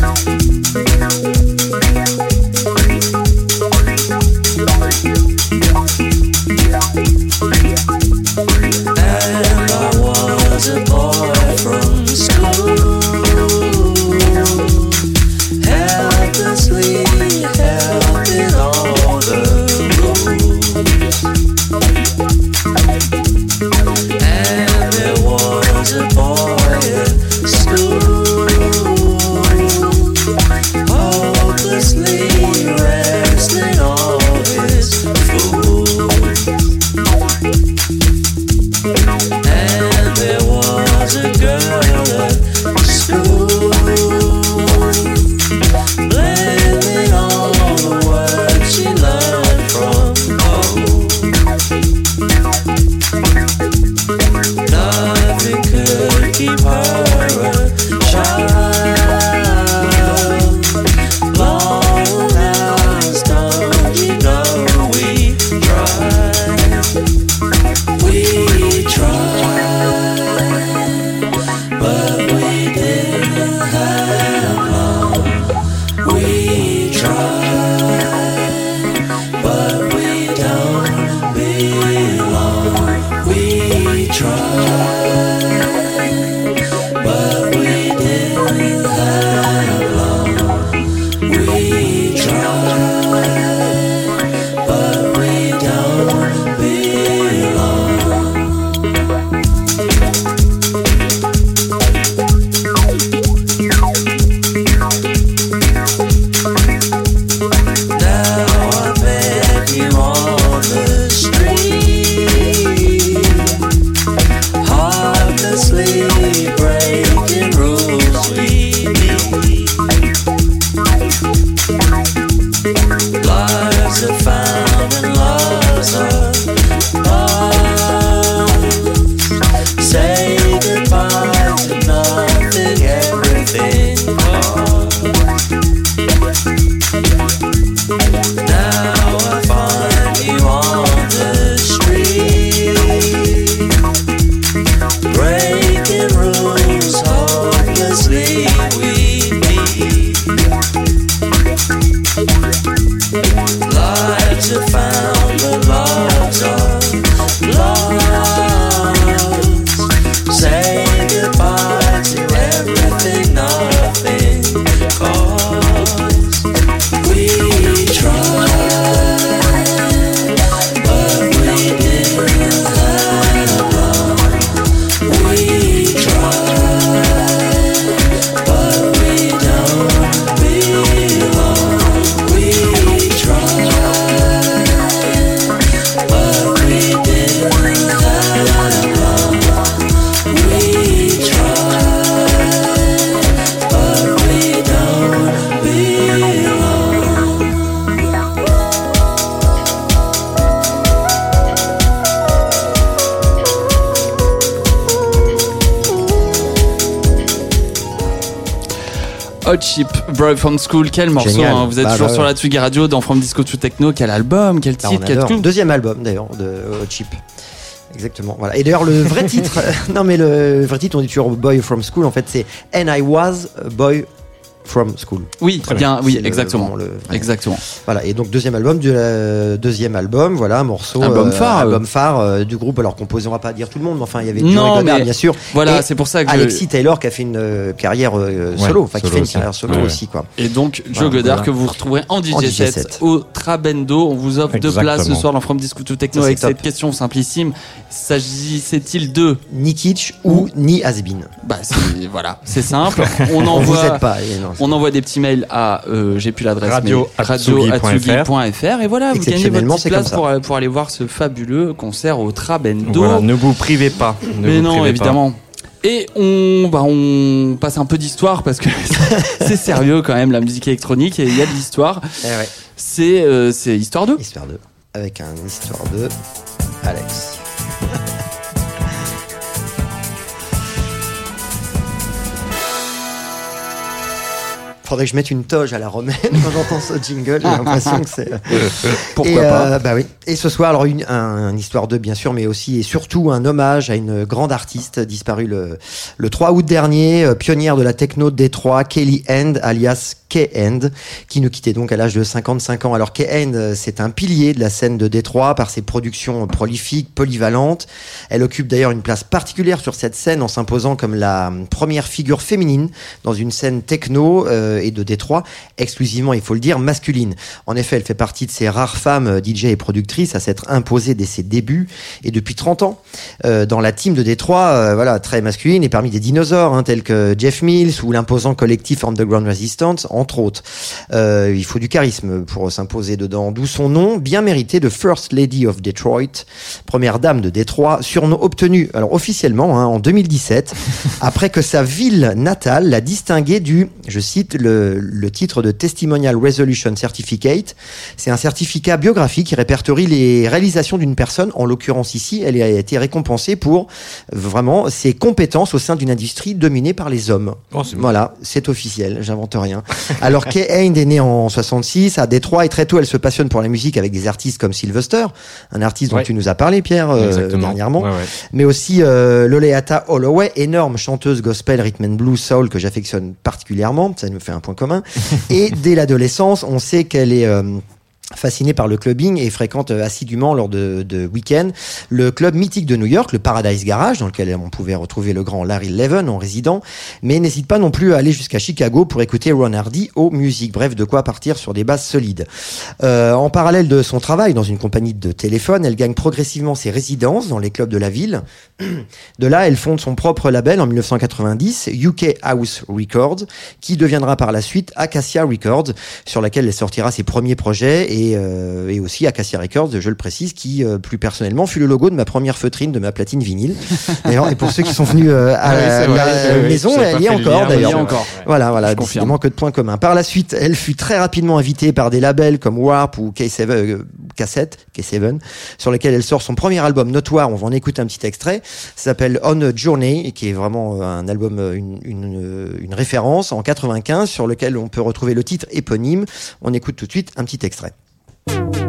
no, no. Boy from School, quel morceau hein. Vous êtes Bah, toujours bah, sur la Tsugi Radio dans From Disco to Techno, quel album, quel Là, titre, quel. Deuxième album d'ailleurs de Hot Chip. Exactement. Voilà. Et d'ailleurs le vrai titre, non mais le vrai titre, on dit toujours Boy from School. En fait, c'est And I Was a Boy from School. Oui, Très bien, bien. oui, le- exactement. le- ouais. Exactement. Voilà. Et donc deuxième album du euh, deuxième album, voilà, morceau, Album phare, euh. album phare euh, du groupe. Alors composé, on va pas dire tout le monde, mais enfin il y avait Non, Joey Goddard, mais bien sûr. Voilà, c'est pour ça que. Alexis Taylor qui a fait une euh, carrière euh, solo, enfin qui fait une aussi. carrière solo Ouais, aussi quoi. Et donc, Joe Voilà, Goddard voilà. que vous retrouverez en DJ, En DJ set, set. au Trabendo. On vous offre deux places ce soir dans From Disco to Techno avec top. cette question simplissime. S'agissait-il de Ni kitsch ou ni has-been. Bah, c'est- voilà, c'est simple. On On vous envoie. aide pas. non, On envoie des petits mails à, euh, j'ai plus l'adresse, Radio mais et voilà, vous gagnez votre petite place pour, pour aller voir ce fabuleux concert au Trabendo. Voilà, ne vous privez pas. Ne mais vous non, privez pas. évidemment. Et on, bah, on passe un peu d'histoire parce que c'est sérieux quand même la musique électronique et il y a de l'histoire. Eh ouais. C'est euh, c'est histoire 2. Histoire 2. Avec un histoire de Alex. Faudrait que je mette une toge à la romaine quand j'entends ce jingle. J'ai l'impression que c'est. Pourquoi et, pas euh, Bah oui. Et ce soir, alors une, un, une histoire de bien sûr, mais aussi et surtout un hommage à une grande artiste disparue le, le 3 août dernier, euh, pionnière de la techno de Détroit, Kelly End, alias K-End, qui nous quittait donc à l'âge de 55 ans. Alors K-End, euh, c'est un pilier de la scène de Détroit par ses productions prolifiques, polyvalentes. Elle occupe d'ailleurs une place particulière sur cette scène en s'imposant comme la première figure féminine dans une scène techno euh, et de Détroit, exclusivement, il faut le dire, masculine. En effet, elle fait partie de ces rares femmes euh, DJ et productrices à s'être imposées dès ses débuts et depuis 30 ans euh, dans la team de Détroit, euh, voilà, très masculine et parmi des dinosaures hein, tels que Jeff Mills ou l'imposant collectif Underground Resistance, entre autres. Euh, il faut du charisme pour s'imposer dedans, d'où son nom bien mérité de First Lady of Detroit, première dame de Détroit, surnom obtenu alors officiellement hein, en 2017 après que sa ville natale l'a distingué du, je cite le, le titre de Testimonial Resolution Certificate. C'est un certificat biographique qui répertorie les réalisations d'une personne. En l'occurrence ici, elle a été récompensée pour vraiment ses compétences au sein d'une industrie dominée par les hommes. Oh, voilà, c'est officiel, j'invente rien. Alors Kay Hain est née en 66 à Détroit et très tôt elle se passionne pour la musique avec des artistes comme Sylvester, un artiste dont tu nous as parlé Pierre euh, dernièrement, Ouais, ouais. mais aussi euh, Loleata Holloway, énorme chanteuse gospel, rhythm and blues, soul que j'affectionne particulièrement, ça nous fait un point commun. et dès l'adolescence, on sait qu'elle est fascinée par le clubbing et fréquente euh, assidûment lors de, de week-ends le club mythique de New York, le Paradise Garage, dans lequel on pouvait retrouver le grand Larry Levan en résident, mais n'hésite pas non plus à aller jusqu'à Chicago pour écouter Ron Hardy aux musiques. Bref, de quoi partir sur des bases solides. Euh, en parallèle de son travail dans une compagnie de téléphone, elle gagne progressivement ses résidences dans les clubs de la ville. De là, elle fonde son propre label en 1990, UK House Records, qui deviendra par la suite Acacia Records, sur laquelle elle sortira ses premiers projets, et, euh, et aussi Acacia Records, je le précise, qui euh, plus personnellement fut le logo de ma première feutrine de ma platine vinyle. D'ailleurs, et pour ceux qui sont venus euh, à Ah oui, la, c'est vrai, la oui, oui, maison, elle y est encore d'ailleurs. Encore. Voilà, voilà, Je confirme. décidément que de points communs. Par la suite, elle fut très rapidement invitée par des labels comme Warp ou K7, euh, Cassette, K7, sur lesquels elle sort son premier album notoire. On va en écouter un petit extrait. Ça s'appelle On a Journey, qui est vraiment euh, un album, euh, une, une, une référence en 95, sur lequel on peut retrouver le titre éponyme. On écoute tout de suite un petit extrait. Alors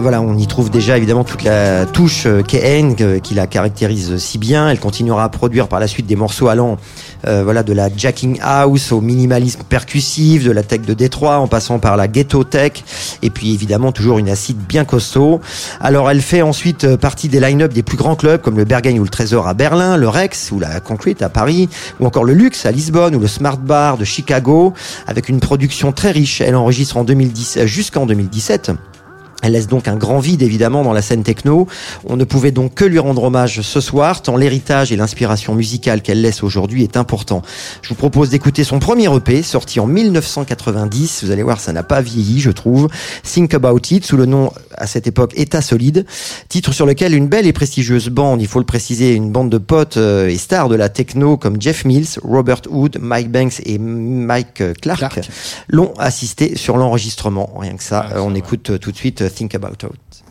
voilà, on y trouve déjà évidemment toute la touche euh, euh, qui la caractérise si bien. Elle continuera à produire par la suite des morceaux allant euh, voilà de la jacking house au minimalisme percussif, de la tech de Détroit en passant par la ghetto tech et puis évidemment toujours une acide bien costaud. Alors elle fait ensuite euh, partie des line-up des plus grands clubs comme le Berghain ou le Trésor à Berlin, le Rex ou la Concrete à Paris ou encore le Luxe à Lisbonne ou le Smart Bar de Chicago avec une production très riche. Elle enregistre en 2010 euh, jusqu'en 2017. Elle laisse donc un grand vide évidemment dans la scène techno. On ne pouvait donc que lui rendre hommage ce soir, tant l'héritage et l'inspiration musicale qu'elle laisse aujourd'hui est important. Je vous propose d'écouter son premier EP, sorti en 1990. Vous allez voir, ça n'a pas vieilli, je trouve. Think About It, sous le nom à cette époque État solide. Titre sur lequel une belle et prestigieuse bande, il faut le préciser, une bande de potes euh, et stars de la techno comme Jeff Mills, Robert Hood, Mike Banks et Mike euh, Clark, Clark. l'ont assisté sur l'enregistrement. Rien que ça, Ah, euh, on écoute tout de suite Think About It.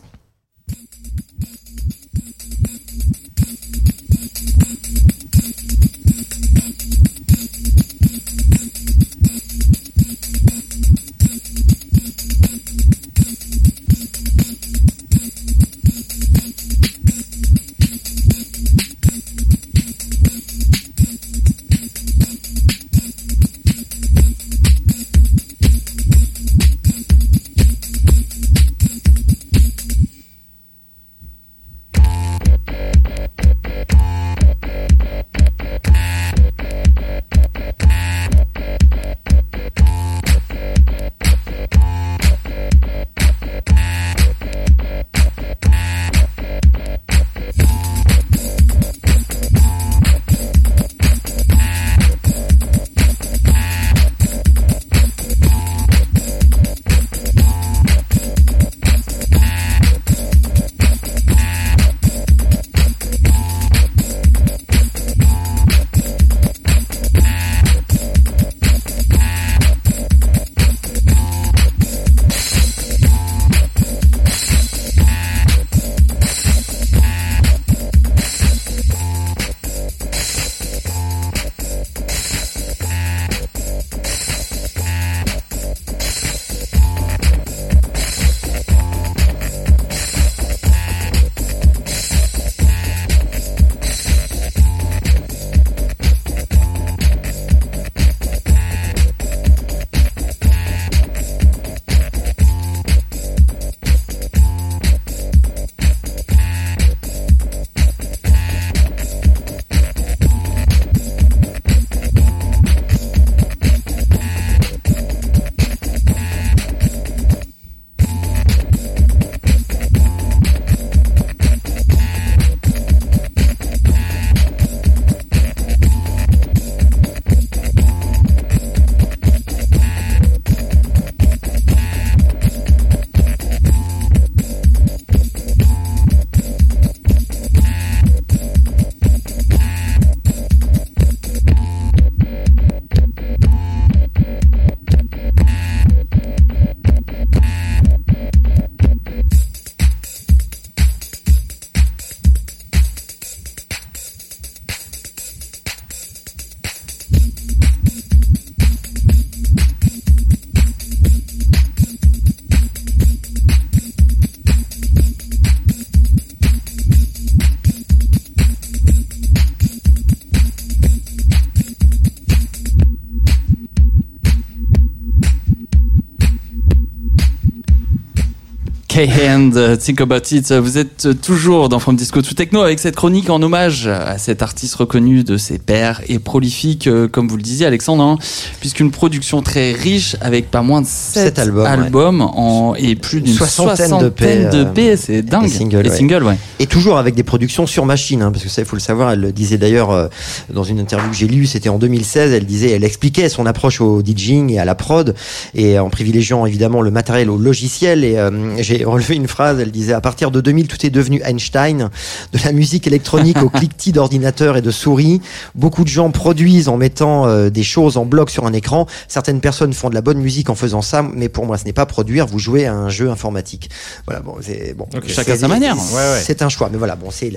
K-Hand, euh, Think About It. Vous êtes euh, toujours dans From Disco to Techno avec cette chronique en hommage à cet artiste reconnu de ses pairs et prolifique, euh, comme vous le disiez, Alexandre, hein, puisqu'une production très riche avec pas moins de 7 Sept albums, ouais. albums en, et plus d'une Soixantaine soixantaine, de P, P. C'est dingue. et singles, Et ouais. singles, ouais. Et toujours avec des productions sur machine, hein, parce que ça, il faut le savoir. Elle le disait d'ailleurs euh, dans une interview que j'ai lue, c'était en 2016. Elle disait, elle expliquait son approche au DJing et à la prod, et en privilégiant évidemment le matériel au logiciel. Et euh, j'ai relevé une phrase. Elle disait, à partir de 2000, tout est devenu Einstein, de la musique électronique au cliquetis d'ordinateur et de souris. Beaucoup de gens produisent en mettant euh, des choses en bloc sur un écran. Certaines personnes font de la bonne musique en faisant ça, mais pour moi, ce n'est pas produire. Vous jouez à un jeu informatique. Voilà, bon, c'est bon. Ok. Chacun sa manière. Ouais, ouais. C'est un choix, mais voilà, bon, c'est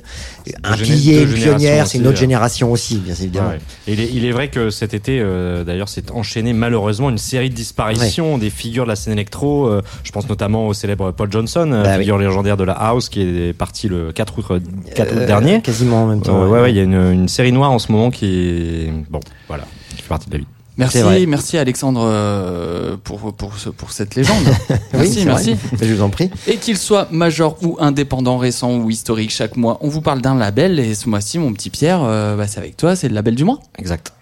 un pilier, une pionnière, c'est une autre génération aussi, bien évidemment. Ouais. Et il, est, il est vrai que cet été, euh, d'ailleurs, s'est enchaîné malheureusement une série de disparitions des figures de la scène électro. euh, je pense notamment au célèbre Paul Johnson, euh, Bah oui. figure légendaire de la house, qui est parti le 4 août, 4 août Euh, dernier. Quasiment en même temps. Euh, ouais, ouais, il y a une, une série noire en ce moment qui est bon, voilà, qui fait partie de la vie. Merci, merci Alexandre euh, pour, pour, ce- pour cette légende. Oui, merci, merci. vrai. Je vous en prie. Et qu'il soit major ou indépendant, récent ou historique, chaque mois, on vous parle d'un label. Et ce mois-ci, mon petit Pierre, euh, bah, c'est avec toi, c'est le label du mois. Exact.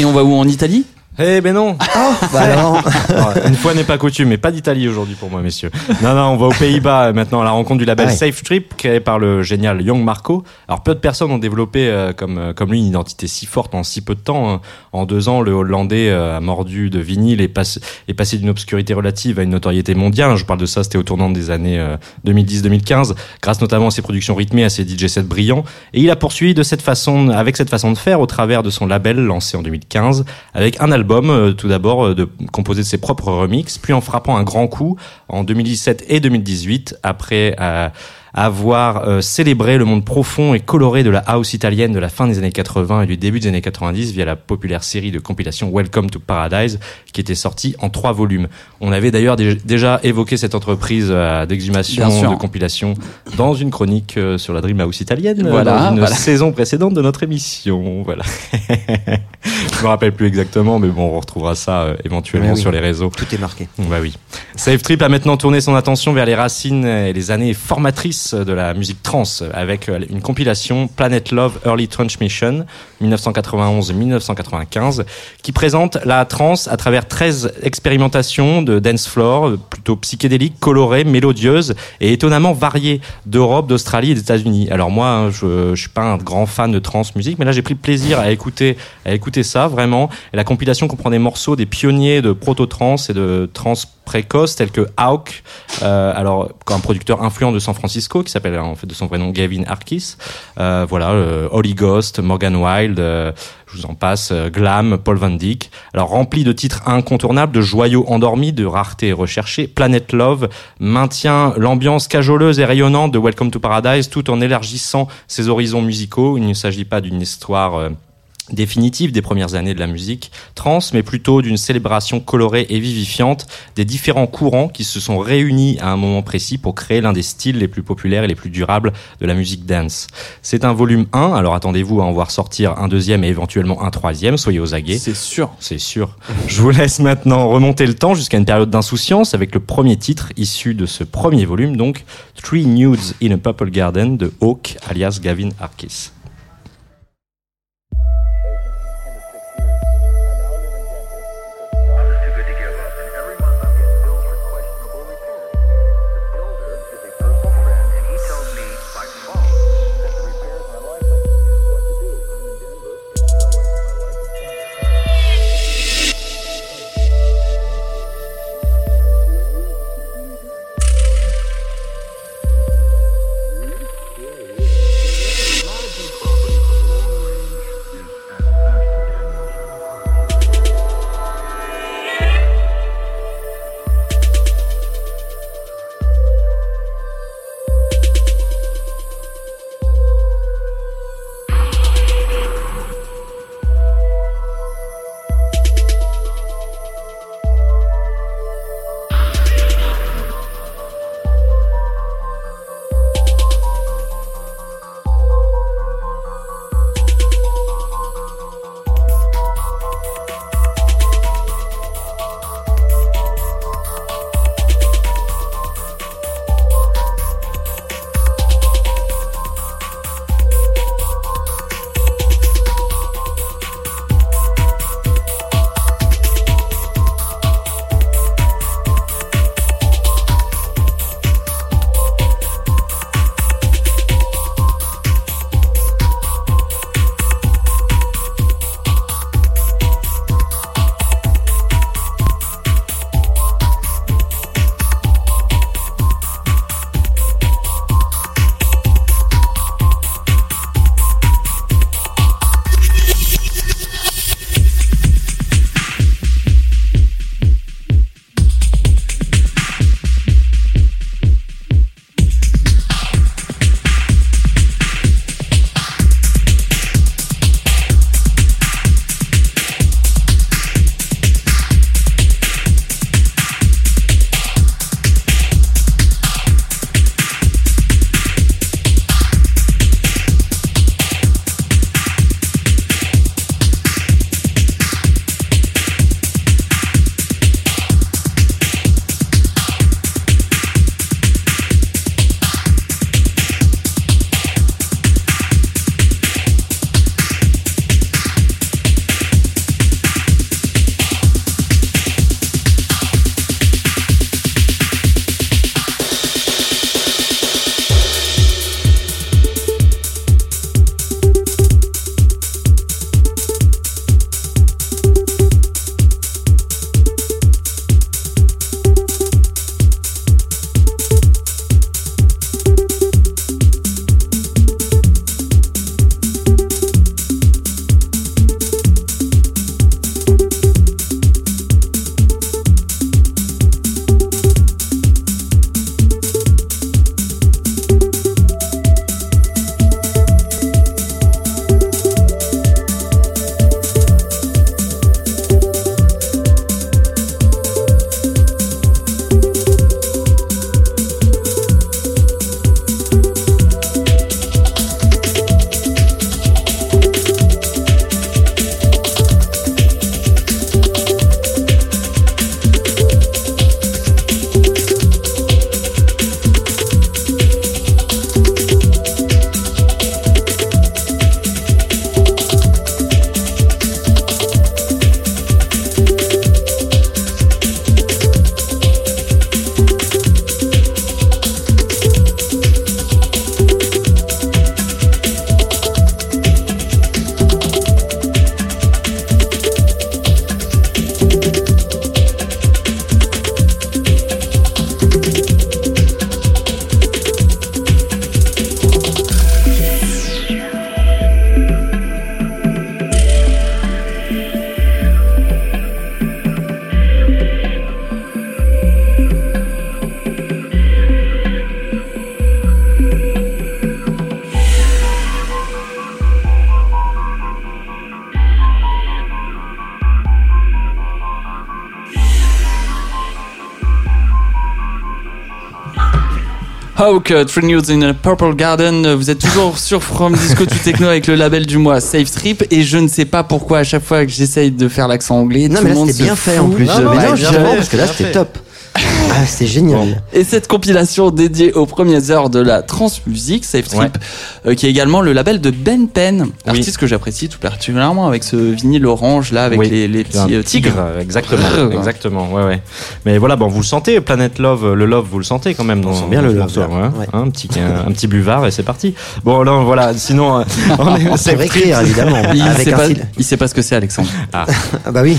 Et on va où en Italie? Eh ben non Bah alors, Ouais, Une fois n'est pas coutume, mais pas d'Italie aujourd'hui pour moi, messieurs. Non, non, on va aux Pays-Bas euh, maintenant à la rencontre du label Ah ouais. Safe Trip, créé par le génial Young Marco. Alors, peu de personnes ont développé euh, comme, euh, comme lui une identité si forte en si peu de temps. hein. En deux ans, le Hollandais euh, a mordu de vinyle et passe- est passé d'une obscurité relative à une notoriété mondiale. Je parle de ça, c'était au tournant des années euh, 2010-2015, grâce notamment à ses productions rythmées, à ses DJ sets brillants. Et il a poursuivi de cette façon, avec cette façon de faire au travers de son label lancé en 2015, avec un album euh, tout d'abord euh, de, composé de ses propres remixes, puis en frappant un grand coup en 2017 et 2018 après avoir euh, célébré le monde profond et coloré de la house italienne de la fin des années 80 et du début des années 90 via la populaire série de compilation Welcome to Paradise qui était sortie en trois volumes. On avait d'ailleurs dé- déjà évoqué cette entreprise euh, d'exhumation de compilation dans une chronique euh, sur la Dream House italienne euh, Voilà, dans une voilà. saison précédente de notre émission. Voilà. Je me rappelle plus exactement, mais bon, on retrouvera ça euh, éventuellement oui. sur les réseaux. tout est marqué. Bah oui. Safe Trip a maintenant tourné son attention vers les racines et les années formatrices de la musique trance avec euh, une compilation Planet Love Early Transmission 1991-1995 qui présente la trance à travers 13 expérimentations de dance floor euh, plutôt psychédéliques, colorées, mélodieuses et étonnamment variées d'Europe, d'Australie et des États-Unis. Alors moi, hein, je, je suis pas un grand fan de trance musique, mais là j'ai pris plaisir à écouter à écouter ça vraiment. Et la compilation comprend des morceaux des pionniers de proto-trance et de trance précoce tels que Hawk, euh, alors un producteur influent de San Francisco qui s'appelle en fait de son vrai nom Gavin Arkis. Euh, voilà, euh, Holy Ghost, Morgan Wild, euh, je vous en passe, euh, Glam, Paul Van Dyck. Alors rempli de titres incontournables, de joyaux endormis, de raretés recherchées, Planet Love maintient l'ambiance cajoleuse et rayonnante de Welcome to Paradise tout en élargissant ses horizons musicaux. Il ne s'agit pas d'une histoire définitive des premières années de la musique trans, mais plutôt d'une célébration colorée et vivifiante des différents courants qui se sont réunis à un moment précis pour créer l'un des styles les plus populaires et les plus durables de la musique dance. C'est un volume 1, alors attendez-vous à en voir sortir un deuxième et éventuellement un troisième, soyez aux aguets. C'est sûr. C'est sûr. Je vous laisse maintenant remonter le temps jusqu'à une période d'insouciance avec le premier titre issu de ce premier volume, donc Three Nudes in a Purple Garden de Hawk alias Gavin Arkis. Hawk, uh, Three News in a Purple Garden. Vous êtes toujours sur From Disco to Techno avec le label du mois Safe Trip et je ne sais pas pourquoi à chaque fois que j'essaye de faire l'accent anglais, Non, tout mais le là monde se bien fait fout. en plus. Non, non, mais ouais, non, bien justement, fait, parce que là c'était top. Ah, c'était génial. Et cette compilation dédiée aux premières heures de la trance musique, Safe Trip, euh, qui est également le label de Ben Pen, artiste que j'apprécie tout particulièrement avec ce vinyle orange là avec Oui. les, les petits euh, tigres. euh, exactement, exactement, ouais, ouais. Mais voilà, bon, vous le sentez, Planet Love, euh, le Love, vous le sentez quand même. dans- sent bien le love, là. ouais. Ouais. Hein, un petit, un, un petit buvard et c'est parti. Bon, là, voilà. Sinon, euh, on est On Safe peut Trip. écrire évidemment. Il avec sait, un pas, il sait pas ce que c'est Alexandre. Ah bah oui.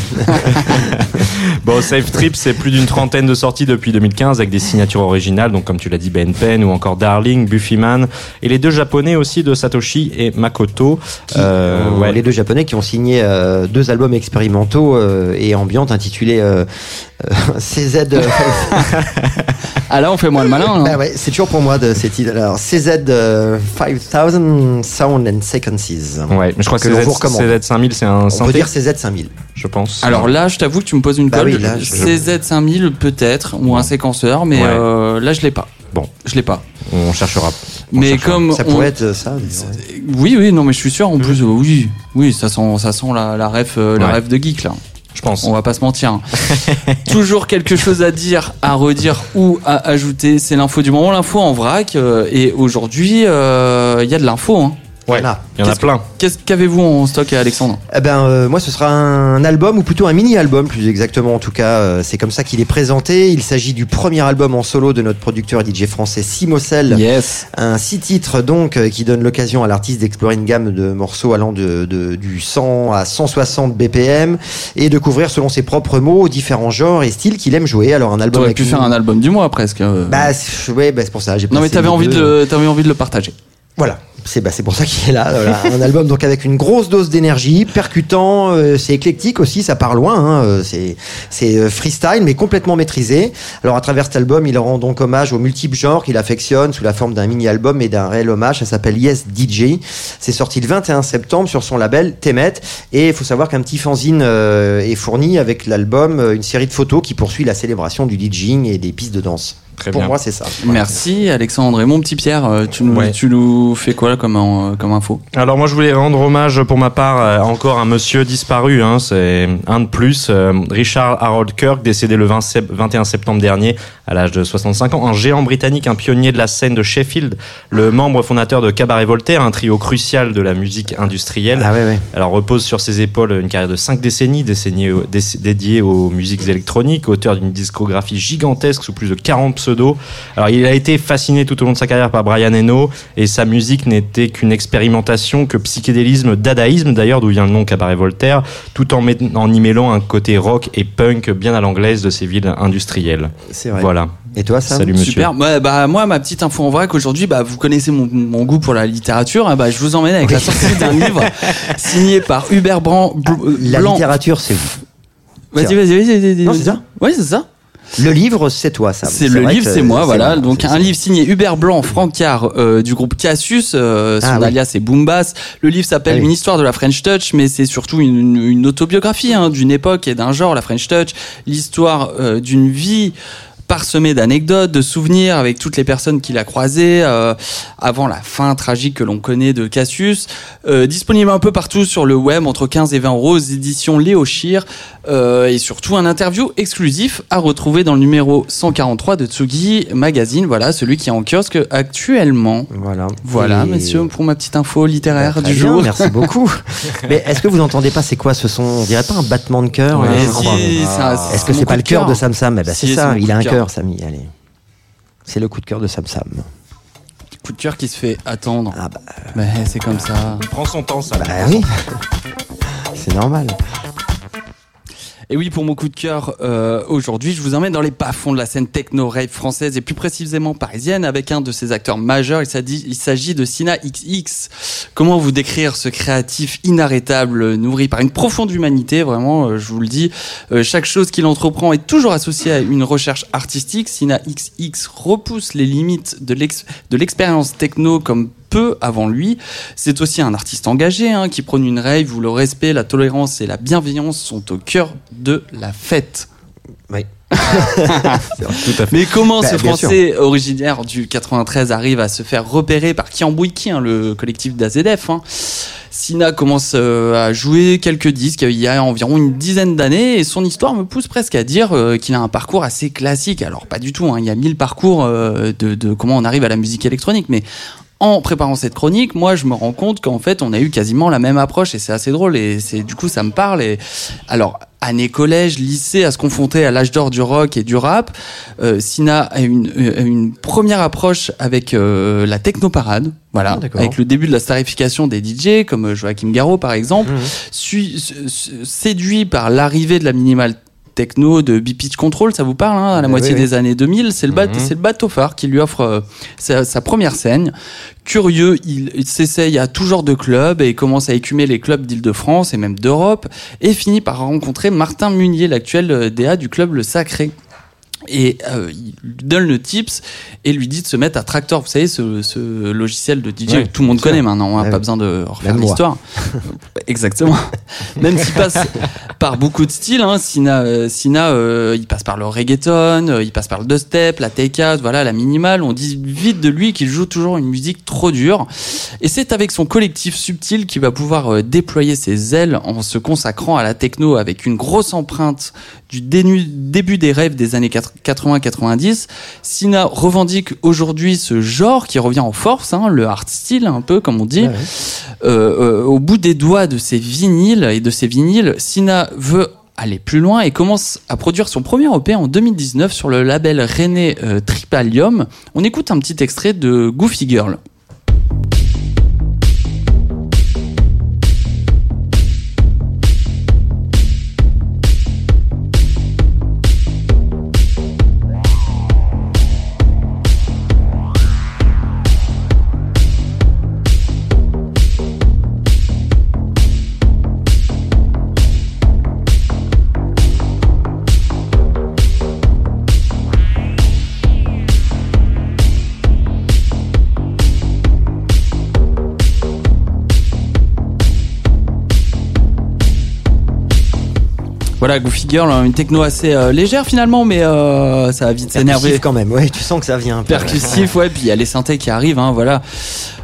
Bon, Safe Trip, c'est plus d'une trentaine de sorties depuis 2015 avec des signatures originales, donc comme tu l'as dit, Ben Pen ou encore Darling, Buffyman, et les deux japonais aussi de Satoshi et Makoto. Euh, Euh, ouais. Les deux japonais qui ont signé euh, deux albums expérimentaux euh, et ambiantes intitulés CZ. euh, Ah là on fait moins le malin. ah ouais, c'est toujours pour moi de ces titres. Alors CZ euh, 5000 Sound and Sequences. Ouais, mais je crois que, Que CZ, vous recommande. CZ5000, c'est un On peut dire CZ 5000. je pense. Alors là, je t'avoue que tu me poses une Bah colle. oui, là, je- CZ5000 peut-être ou un séquenceur, mais Ouais. euh, là je l'ai pas. Bon. je l'ai pas. on cherchera. On Mais cherchera. comme Ça on- pourrait être ça. ouais. oui, oui, non, mais je suis sûr. En plus, euh, oui, oui, ça sent, ça sent la, la ref, euh, la Ouais. ref de geek là. Je pense. On va pas se mentir. hein. Toujours quelque chose à dire, à redire ou à ajouter. C'est l'info du moment, l'info en vrac. euh, et aujourd'hui, euh, il y a de l'info. Hein. Ouais, Voilà. il y en a plein. Qu'est-ce qu'avez-vous en stock, Alexandre? Eh ben, euh, moi, ce sera un album, ou plutôt un mini-album, plus exactement. En tout cas, euh, c'est comme ça qu'il est présenté. Il s'agit du premier album en solo de notre producteur et DJ français Simocel. Yes. Un six titres, donc, euh, qui donne l'occasion à l'artiste d'explorer une gamme de morceaux allant de, de- du 100 à 160 BPM et de couvrir, selon ses propres mots, différents genres et styles qu'il aime jouer. Alors, un album T'aurais pu une- faire un album du mois presque. euh. Bah, ouais, bah, c'est pour ça. non, mais t'avais envie, de le- t'avais envie de le partager. Voilà, c'est bah, pour ça qu'il est là. voilà. Un album donc avec une grosse dose d'énergie, percutant, euh, c'est éclectique aussi, ça part loin. Hein, euh, c'est euh, freestyle mais complètement maîtrisé. Alors à travers cet album, il rend donc hommage aux multiples genres qu'il affectionne sous la forme d'un mini-album et d'un réel hommage. Ça s'appelle Yes DJ. C'est sorti le 21 septembre sur son label Temet. Et il faut savoir qu'un petit fanzine euh, est fourni avec l'album, euh, une série de photos qui poursuit la célébration du DJing et des pistes de danse. Très Pour bien. moi, c'est ça. Merci, Alexandre. Et mon petit Pierre, euh, tu nous, Ouais. tu nous fais quoi là, comme, euh, comme info? Alors moi je voulais rendre hommage pour ma part à encore un monsieur disparu, hein, c'est un de plus, euh, Richard Harold Kirk, décédé le 20 sep- 21 septembre dernier à l'âge de 65 ans, un géant britannique, un pionnier de la scène de Sheffield, le membre fondateur de Cabaret Voltaire, un trio crucial de la musique industrielle. Ah ouais, ouais. Alors repose sur ses épaules une carrière de 5 décennies dédiée aux musiques électroniques, auteur d'une discographie gigantesque sous plus de 40 pseudos. Alors il a été fasciné tout au long de sa carrière par Brian Eno et sa musique n'était qu'une expérimentation, que psychédélisme, dadaïsme d'ailleurs d'où vient le nom Cabaret Voltaire, tout en, en y mêlant un côté rock et punk bien à l'anglaise de ces villes industrielles. C'est vrai. Voilà. Et toi, Sam Salut monsieur. Super. Ouais, bah, moi, ma petite info en vrac aujourd'hui, bah, vous connaissez mon, mon goût pour la littérature. hein, bah, je vous emmène avec la sortie d'un livre signé par Hubert Bran, Bl- La Blanc. littérature, c'est vous. Vas-y, vas-y, vas-y, vas-y. Non, c'est ça Ouais, c'est ça. Le livre, c'est toi, Sam. C'est le vrai livre, que c'est moi, voilà. moi, Donc c'est un ça. livre signé Hubert Blanc, Francard euh, du groupe Cassius, euh, son Ah oui. alias est Boombas. Le livre s'appelle Ah oui. Une histoire de la French Touch, mais c'est surtout une, une- une autobiographie hein, d'une époque et d'un genre, la French Touch, l'histoire euh, d'une vie parsemée d'anecdotes, de souvenirs avec toutes les personnes qu'il a croisées euh, avant la fin tragique que l'on connaît de Cassius. Euh, disponible un peu partout sur le web, entre 15 et 20 euros, aux éditions Léo Schir. Euh, et surtout un interview exclusif à retrouver dans le numéro 143 de Tsugi Magazine. Voilà, celui qui est en kiosque actuellement. Voilà. Voilà, Et- messieurs, pour ma petite info littéraire Très du bien, jour. Merci beaucoup. Mais est-ce que vous entendez pas c'est quoi ce son? On dirait pas un battement de cœur là si, Est-ce que c'est pas le cœur de Sam Sam? Eh ben, Si, C'est ça, il a un cœur. Cœur, Samy. Allez. C'est le coup de cœur de Sam Sam. Coup de cœur qui se fait attendre. Ah bah, Mais c'est comme ça. Prends son temps ça. bah oui. c'est normal. Et oui, pour mon coup de cœur, euh, aujourd'hui, je vous emmène dans les bas-fonds de la scène techno-rave française et plus précisément parisienne avec un de ses acteurs majeurs. Il s'agit- de Sina XX. Comment vous décrire ce créatif inarrêtable, nourri par une profonde humanité, vraiment, euh, je vous le dis. Euh, chaque chose qu'il entreprend est toujours associée à une recherche artistique. Sina XX repousse les limites de l'expérience techno comme peu avant lui. C'est aussi un artiste engagé hein, qui prône une rave où le respect, la tolérance et la bienveillance sont au cœur de la fête. Oui. Tout à fait. Mais comment Bah, ce sûr. Français originaire du 93 arrive à se faire repérer par qui, hein, le collectif d'AZF hein? Sina commence euh, à jouer quelques disques il y a environ une dizaine d'années et son histoire me pousse presque à dire euh, qu'il a un parcours assez classique. Alors pas du tout, hein, il y a mille parcours euh, de, de comment on arrive à la musique électronique, mais en préparant cette chronique, moi je me rends compte qu'en fait on a eu quasiment la même approche et c'est assez drôle et c'est du coup ça me parle et alors année collège, lycée à se confronter à l'âge d'or du rock et du rap, euh, Sina a une, euh, une première approche avec euh, la technoparade, voilà, Ah, avec le début de la starification des DJ comme euh, Joachim Garraud par exemple, s- séduit par l'arrivée de la minimal techno de B-Pitch Control, ça vous parle hein, à la Oui, moitié oui, des années 2000, c'est le, bat- Mhm. c'est le bateau phare qui lui offre euh, sa, sa première scène. Curieux, il, il s'essaye à tout genre de clubs et commence à écumer les clubs d'Île-de-France et même d'Europe et finit par rencontrer Martin Munier, l'actuel euh, DA du club Le Sacré. Et euh, il lui donne le tips et lui dit de se mettre à Tractor, vous savez, ce, ce logiciel de DJ Ouais, que tout le monde connaît maintenant, hein, Ouais, pas besoin de refaire l'histoire. Exactement. Même s'il passe par beaucoup de styles, hein, Sina, euh, Sina euh, il passe par le reggaeton, euh, il passe par le dubstep, la take voilà, la minimale. On dit vite de lui qu'il joue toujours une musique trop dure. Et c'est avec son collectif subtil qu'il va pouvoir euh, déployer ses ailes en se consacrant à la techno avec une grosse empreinte du début des rêves des années 80-90. Sina revendique aujourd'hui ce genre qui revient en force, hein, le art style un peu comme on dit. Ouais, ouais. Euh, euh, au bout des doigts de ses vinyles et de ses vinyles, Sina veut aller plus loin et commence à produire son premier EP en 2019 sur le label René euh, Tripalium. On écoute un petit extrait de Goofy Girl. Voilà, Goofy Girl, hein, une techno assez euh, légère finalement, mais euh, ça va vite s'énerver. Quand même, ouais, tu sens que ça vient un peu. percussif, ouais, puis il y a les synthés qui arrivent, hein, voilà.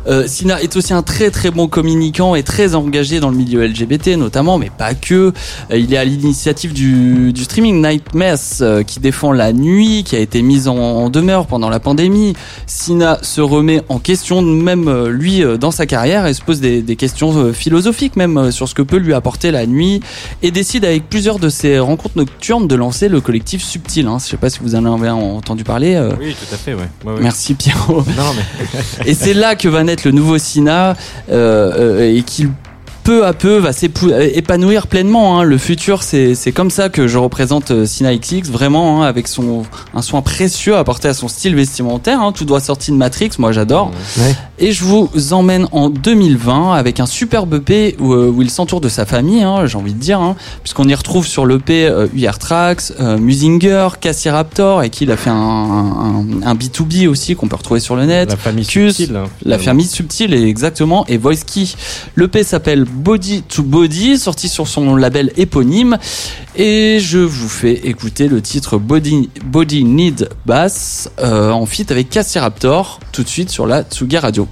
Euh, Sina est aussi un très très bon communicant et très engagé dans le milieu LGBT notamment, mais pas que. Euh, il est à l'initiative du, du streaming Night Mess euh, qui défend la nuit, qui a été mise en, en demeure pendant la pandémie. Sina se remet en question, même lui, dans sa carrière, et se pose des, des questions philosophiques même sur ce que peut lui apporter la nuit, et décide avec plusieurs de ses rencontres nocturnes de lancer le collectif Subtil. Hein. Je sais pas si vous en avez entendu parler. Oui, tout à fait, ouais. Ouais, ouais. Merci Pierrot. Non, mais Et c'est là que va naître le nouveau Sina euh, euh, et qu'il peu à peu va s'épanouir pleinement. hein. Le futur, c'est comme ça que je représente euh, Sina XX, vraiment, hein, avec son un soin précieux apporté à son style vestimentaire. hein. Tout doit sortir de Matrix, moi j'adore. Ouais. Et je vous emmène en 2020 avec un superbe EP où, euh, où il s'entoure de sa famille, hein, j'ai envie de dire, hein, puisqu'on y retrouve sur l'EP euh, UR Tracks, euh, Musinger, Cassie Raptor, et qu'il a fait un, un, un B2B aussi qu'on peut retrouver sur le net. la famille Cus, subtile. hein, La famille subtile, exactement, et Voice Key. L'EP s'appelle Body to Body, sorti sur son label éponyme. Et je vous fais écouter le titre Body, Need Bass euh, en feat avec Cassie Raptor, tout de suite sur la Tsuga Radio.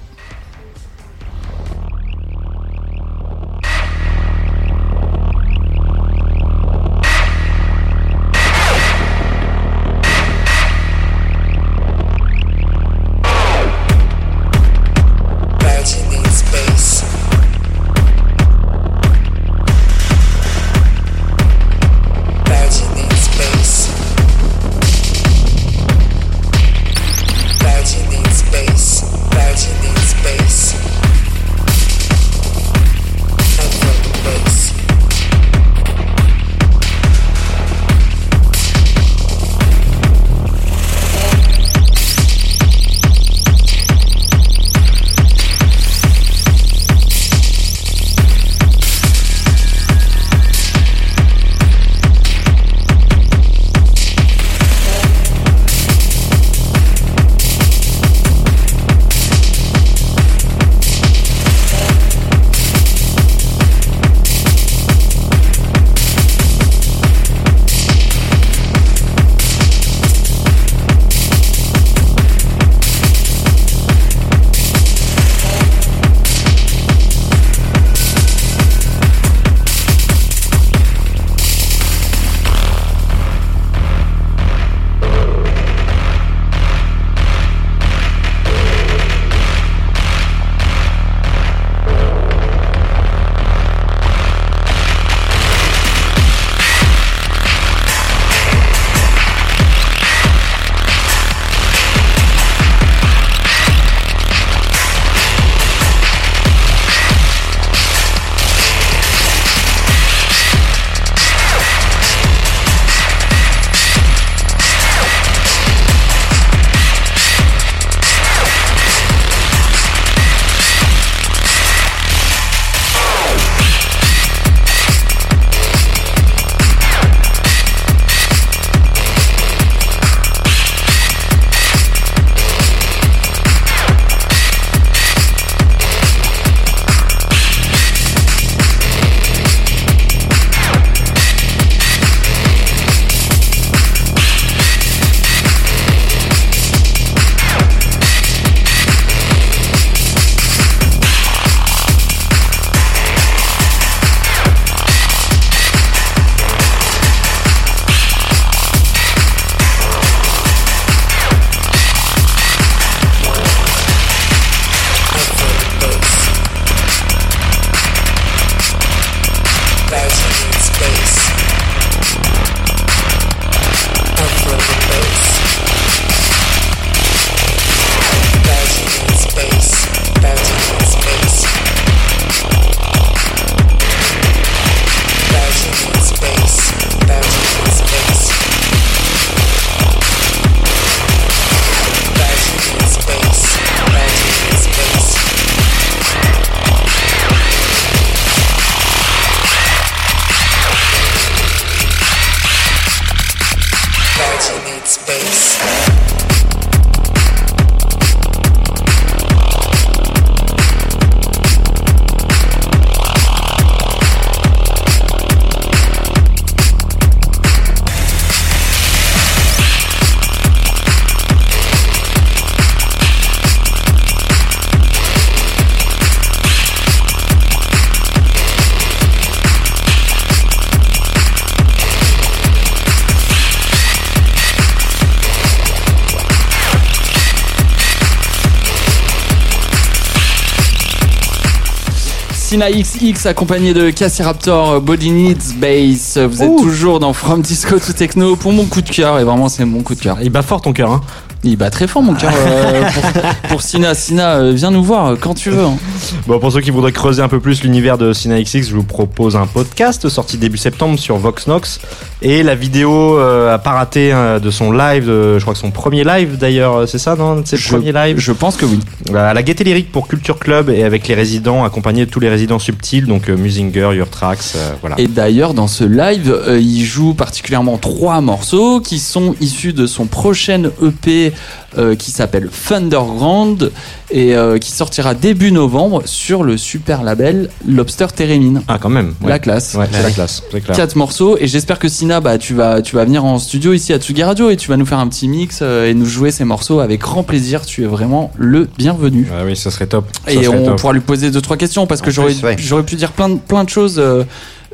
Sina XX accompagné de Cassie Raptor, euh, Body Needs Bass. Vous êtes toujours dans From Disco to Techno pour mon coup de cœur et vraiment c'est mon coup de cœur. Il bat fort ton cœur, hein. Il bat très fort mon cœur euh, pour, pour Sina. Sina, euh, viens nous voir euh, quand tu veux. hein. Bon, pour ceux qui voudraient creuser un peu plus l'univers de Cine XX, je vous propose un podcast sorti début septembre sur Voxnox. Et la vidéo euh, a pas raté euh, de son live, de- je crois que son premier live d'ailleurs, c'est ça, non? C'est le Je- premier live? Je pense que oui. à la Gaieté Lyrique pour Culture Club et avec les résidents, accompagnés de tous les résidents subtils, donc Musinger, Your Tracks, voilà. Et d'ailleurs, dans ce live, il joue particulièrement trois morceaux qui sont issus de son prochain EP qui s'appelle Thunderground et euh, qui sortira début novembre sur le super label Lobster Theremin. Ah, quand même. ouais. La classe. Ouais, c'est la classe, clair. Quatre morceaux et j'espère que Sina, bah, tu vas, tu vas venir en studio ici à Tsugi Radio et tu vas nous faire un petit mix euh, et nous jouer ces morceaux avec grand plaisir. Tu es vraiment le bienvenu. Ah oui, ça serait top. Ça Et serait on top. pourra lui poser deux trois questions parce que j'aurais ouais. j'aurais pu dire plein de, plein de choses euh,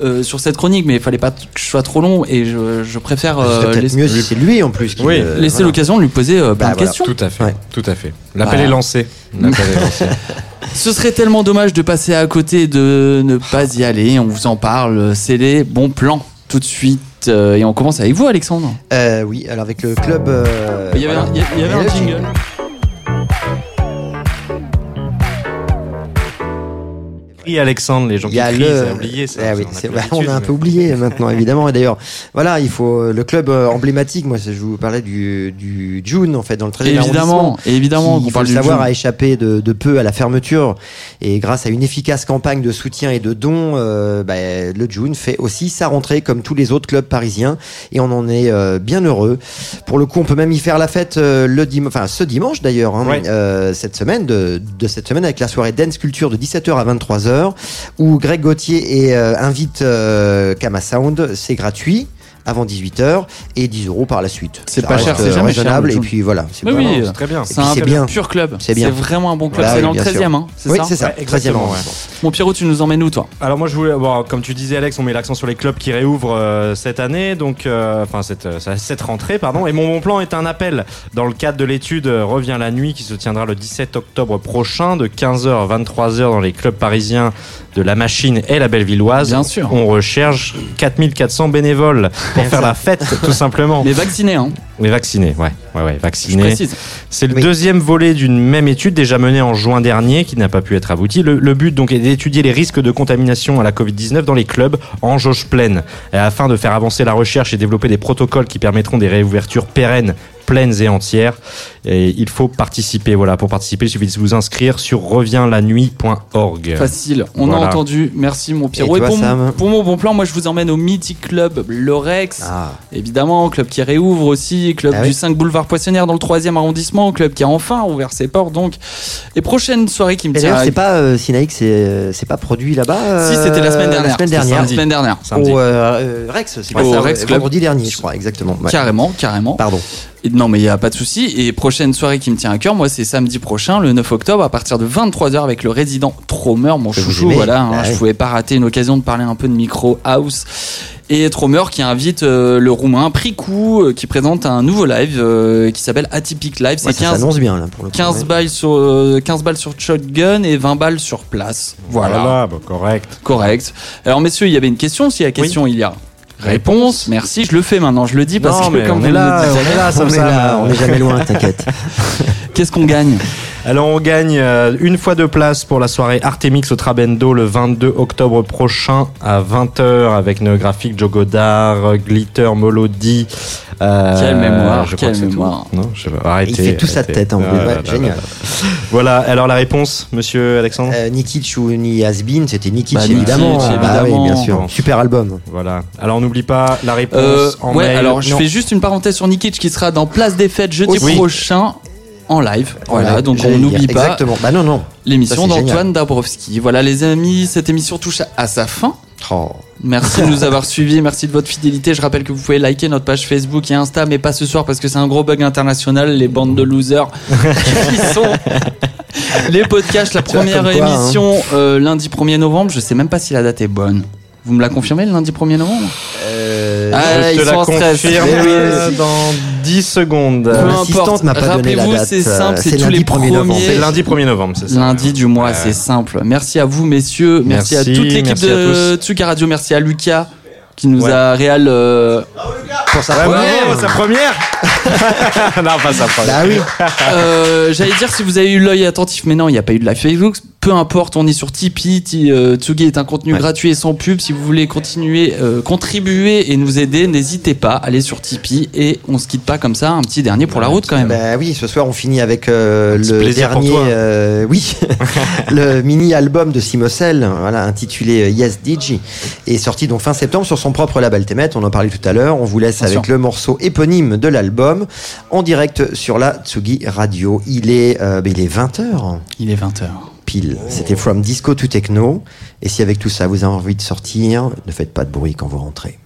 euh, sur cette chronique, mais il fallait pas que je sois trop long et je, je préfère euh, laisser, mieux si c'est lui en plus. qui, Oui. euh, laisser voilà. l'occasion de lui poser euh, plein Bah, de voilà. questions. Tout à fait, Ouais. tout à fait. L'appel Voilà. est lancé. L'appel est lancé. Ce serait tellement dommage de passer à côté de ne pas y aller. On vous en parle. C'est les bons plans tout de suite. Euh, et on commence avec vous, Alexandre. Euh, oui, alors avec le club. euh, Il y avait voilà. un, il y avait un le jingle. Et Alexandre, les gens qui crient, le. a oublié ça. Ah oui, on a c'est- plus bah, on a un mais- peu oublié maintenant, évidemment. Et d'ailleurs, voilà, il faut euh, le club euh, emblématique. Moi, je vous parlais du, du June en fait dans le 13e Évidemment, évidemment. qui, qu'on il faut parle le savoir, June. a échappé de, de peu à la fermeture. Et grâce à une efficace campagne de soutien et de dons, euh, bah, le June fait aussi sa rentrée comme tous les autres clubs parisiens. Et on en est euh, bien heureux. Pour le coup, on peut même y faire la fête euh, le dim enfin ce dimanche d'ailleurs, hein, Ouais. euh, cette semaine, de, de cette semaine avec la soirée Dance Culture de 17h à 23h, où Greg Gauthier euh, invite euh, Kama Sound. C'est gratuit avant 18h et 10 euros par la suite. C'est pas cher, c'est euh, jamais cher, raisonnable. le et puis voilà. c'est Oui, pas- oui. C'est très bien. C'est bien. pur club. C'est bien. vraiment un bon club. Bah c'est dans le bien 13 sûr. e hein, c'est Oui, ça c'est ça. Ouais, 13e exactement, ouais. Mon Pierrot, tu nous emmènes où, toi? Alors moi je voulais, bon, comme tu disais Alex, on met l'accent sur les clubs qui réouvrent euh, cette année, donc euh, enfin cette, euh, cette rentrée pardon. Et mon bon plan est un appel dans le cadre de l'étude Revient la nuit qui se tiendra le 17 octobre prochain de 15h à 23h dans les clubs parisiens de la Machine et la Bellevilloise. Bien sûr. On recherche 4400 bénévoles pour faire la fête tout simplement. Les vaccinés, hein, Mais vaccinés, ouais, ouais, ouais, je vaccinés. précise. C'est le Oui. deuxième volet d'une même étude déjà menée en juin dernier qui n'a pas pu être aboutie. Le, le but donc est d'étudier les risques de contamination à la Covid-19 dans les clubs en jauge pleine et afin de faire avancer la recherche et développer des protocoles qui permettront des réouvertures pérennes pleines et entières. Et il faut participer. Voilà, pour participer, il suffit de vous inscrire sur revienslanuit.org. Facile, on a entendu. Merci mon Pierrot. Et pour, mon, Sam pour mon bon plan, moi je vous emmène au Mythic Club Lorex. Ah. Évidemment, club qui réouvre aussi, club Ah du oui. 5 boulevard Poissonnière dans le 3e arrondissement, club qui a enfin ouvert ses portes donc. Et prochaine soirée qui me tient d'ailleurs, c'est pas euh, Sinaïk, c'est euh, c'est pas produit là-bas. Si, euh, c'était la semaine dernière. La semaine C'était dernière. La semaine dernière. Samedi. Au euh, euh, Rex, c'est pas Au ça, Rex euh, Club. vendredi dernier, je crois, exactement. Ouais. Carrément, carrément. Pardon. Et non, mais il n'y a pas de souci. Et prochaine soirée qui me tient à cœur, moi, c'est samedi prochain, le 9 octobre, à partir de 23h avec le résident Tromer, mon chouchou. Voilà, hein, Ah je pouvais pas rater une occasion de parler un peu de micro house. Et Tromer qui invite euh, le roumain Pricou, euh, qui présente un nouveau live euh, qui s'appelle Atypic Live. Ouais, C'est ça 15, s'annonce bien là pour le coup. 15 ouais. balles sur, euh, 15 balles sur Shotgun et 20 balles sur place. Voilà. bah, correct. Correct. Alors, messieurs, il y avait une question. Si la question, il y a réponse, merci. Je le fais maintenant. Je le dis parce Non, que comme on vous est là, on est là, On est là, on est jamais loin, t'inquiète. Qu'est-ce qu'on gagne? Alors on gagne euh, une fois de place pour la soirée Artemix au Trabendo le 22 octobre prochain à 20h avec nos graphiques Joe Godard, euh, Glitter, Molody. euh, Quelle mémoire, je crois quelle que c'est tout. mémoire. Non, je sais pas. Arrêtez. Il fait tout sa tête, hein, Ah, ouais, là, génial. là, là. Voilà, alors la réponse, monsieur Alexandre Euh, Nikic ou Ni Hasbin, c'était Nikic Bah, évidemment. Nikic, Ah, bah oui, évidemment. bien sûr. Super album. Voilà. Alors n'oublie pas la réponse Euh, en ouais, mail. alors je Non. fais juste une parenthèse sur Nikic qui sera dans Place des Fêtes jeudi Aussi. prochain en live. Voilà, donc on n'oublie pas Exactement. Bah non, non. l'émission d'Antoine Dabrowski. Voilà les amis, cette émission touche à- sa fin. Oh. Merci de nous avoir suivis, merci de votre fidélité. Je rappelle que vous pouvez liker notre page Facebook et Insta, mais pas ce soir parce que c'est un gros bug international, les bandes de losers qui sont les podcasts. La première hein. émission euh, lundi 1er novembre, je sais même pas si la date est bonne. Vous me la confirmez le lundi 1er novembre Euh, Ah, je ils te sont la en stress. confirme euh, dans 10 secondes. Peu importe. l'assistante m'a pas donné la Rappelez-vous, date, c'est euh, simple, c'est tous les 1er novembre. premiers- C'est lundi 1er novembre, c'est ça Lundi du mois, Ouais. c'est simple. Merci à vous, messieurs. Merci, Merci, à toute l'équipe de Tsuka Radio. Merci à Lucas qui nous Ouais. a réal. euh, Pour sa Ouais, première. bravo, sa première Non, pas sa première. Bah oui. euh, J'allais dire si vous avez eu l'œil attentif, mais non, il n'y a pas eu de live Facebook. Peu importe, on est sur Tipeee. Ti- euh, Tsugi est un contenu Ouais. gratuit et sans pub. Si vous voulez continuer, euh, contribuer et nous aider, n'hésitez pas. Allez sur Tipeee et on se quitte pas comme ça. Un petit dernier pour la route quand même. Bah oui, ce soir on finit avec euh, le dernier, euh, oui, le mini album de Simosel, voilà, intitulé Yes DJ, est sorti donc fin septembre sur son propre label Temet. On en parlait tout à l'heure. On vous laisse Attention. avec le morceau éponyme de l'album en direct sur la Tsugi Radio. Il est, euh, il est 20h Il est 20h. pile. C'était From Disco to Techno. Et si avec tout ça vous avez envie de sortir, ne faites pas de bruit quand vous rentrez.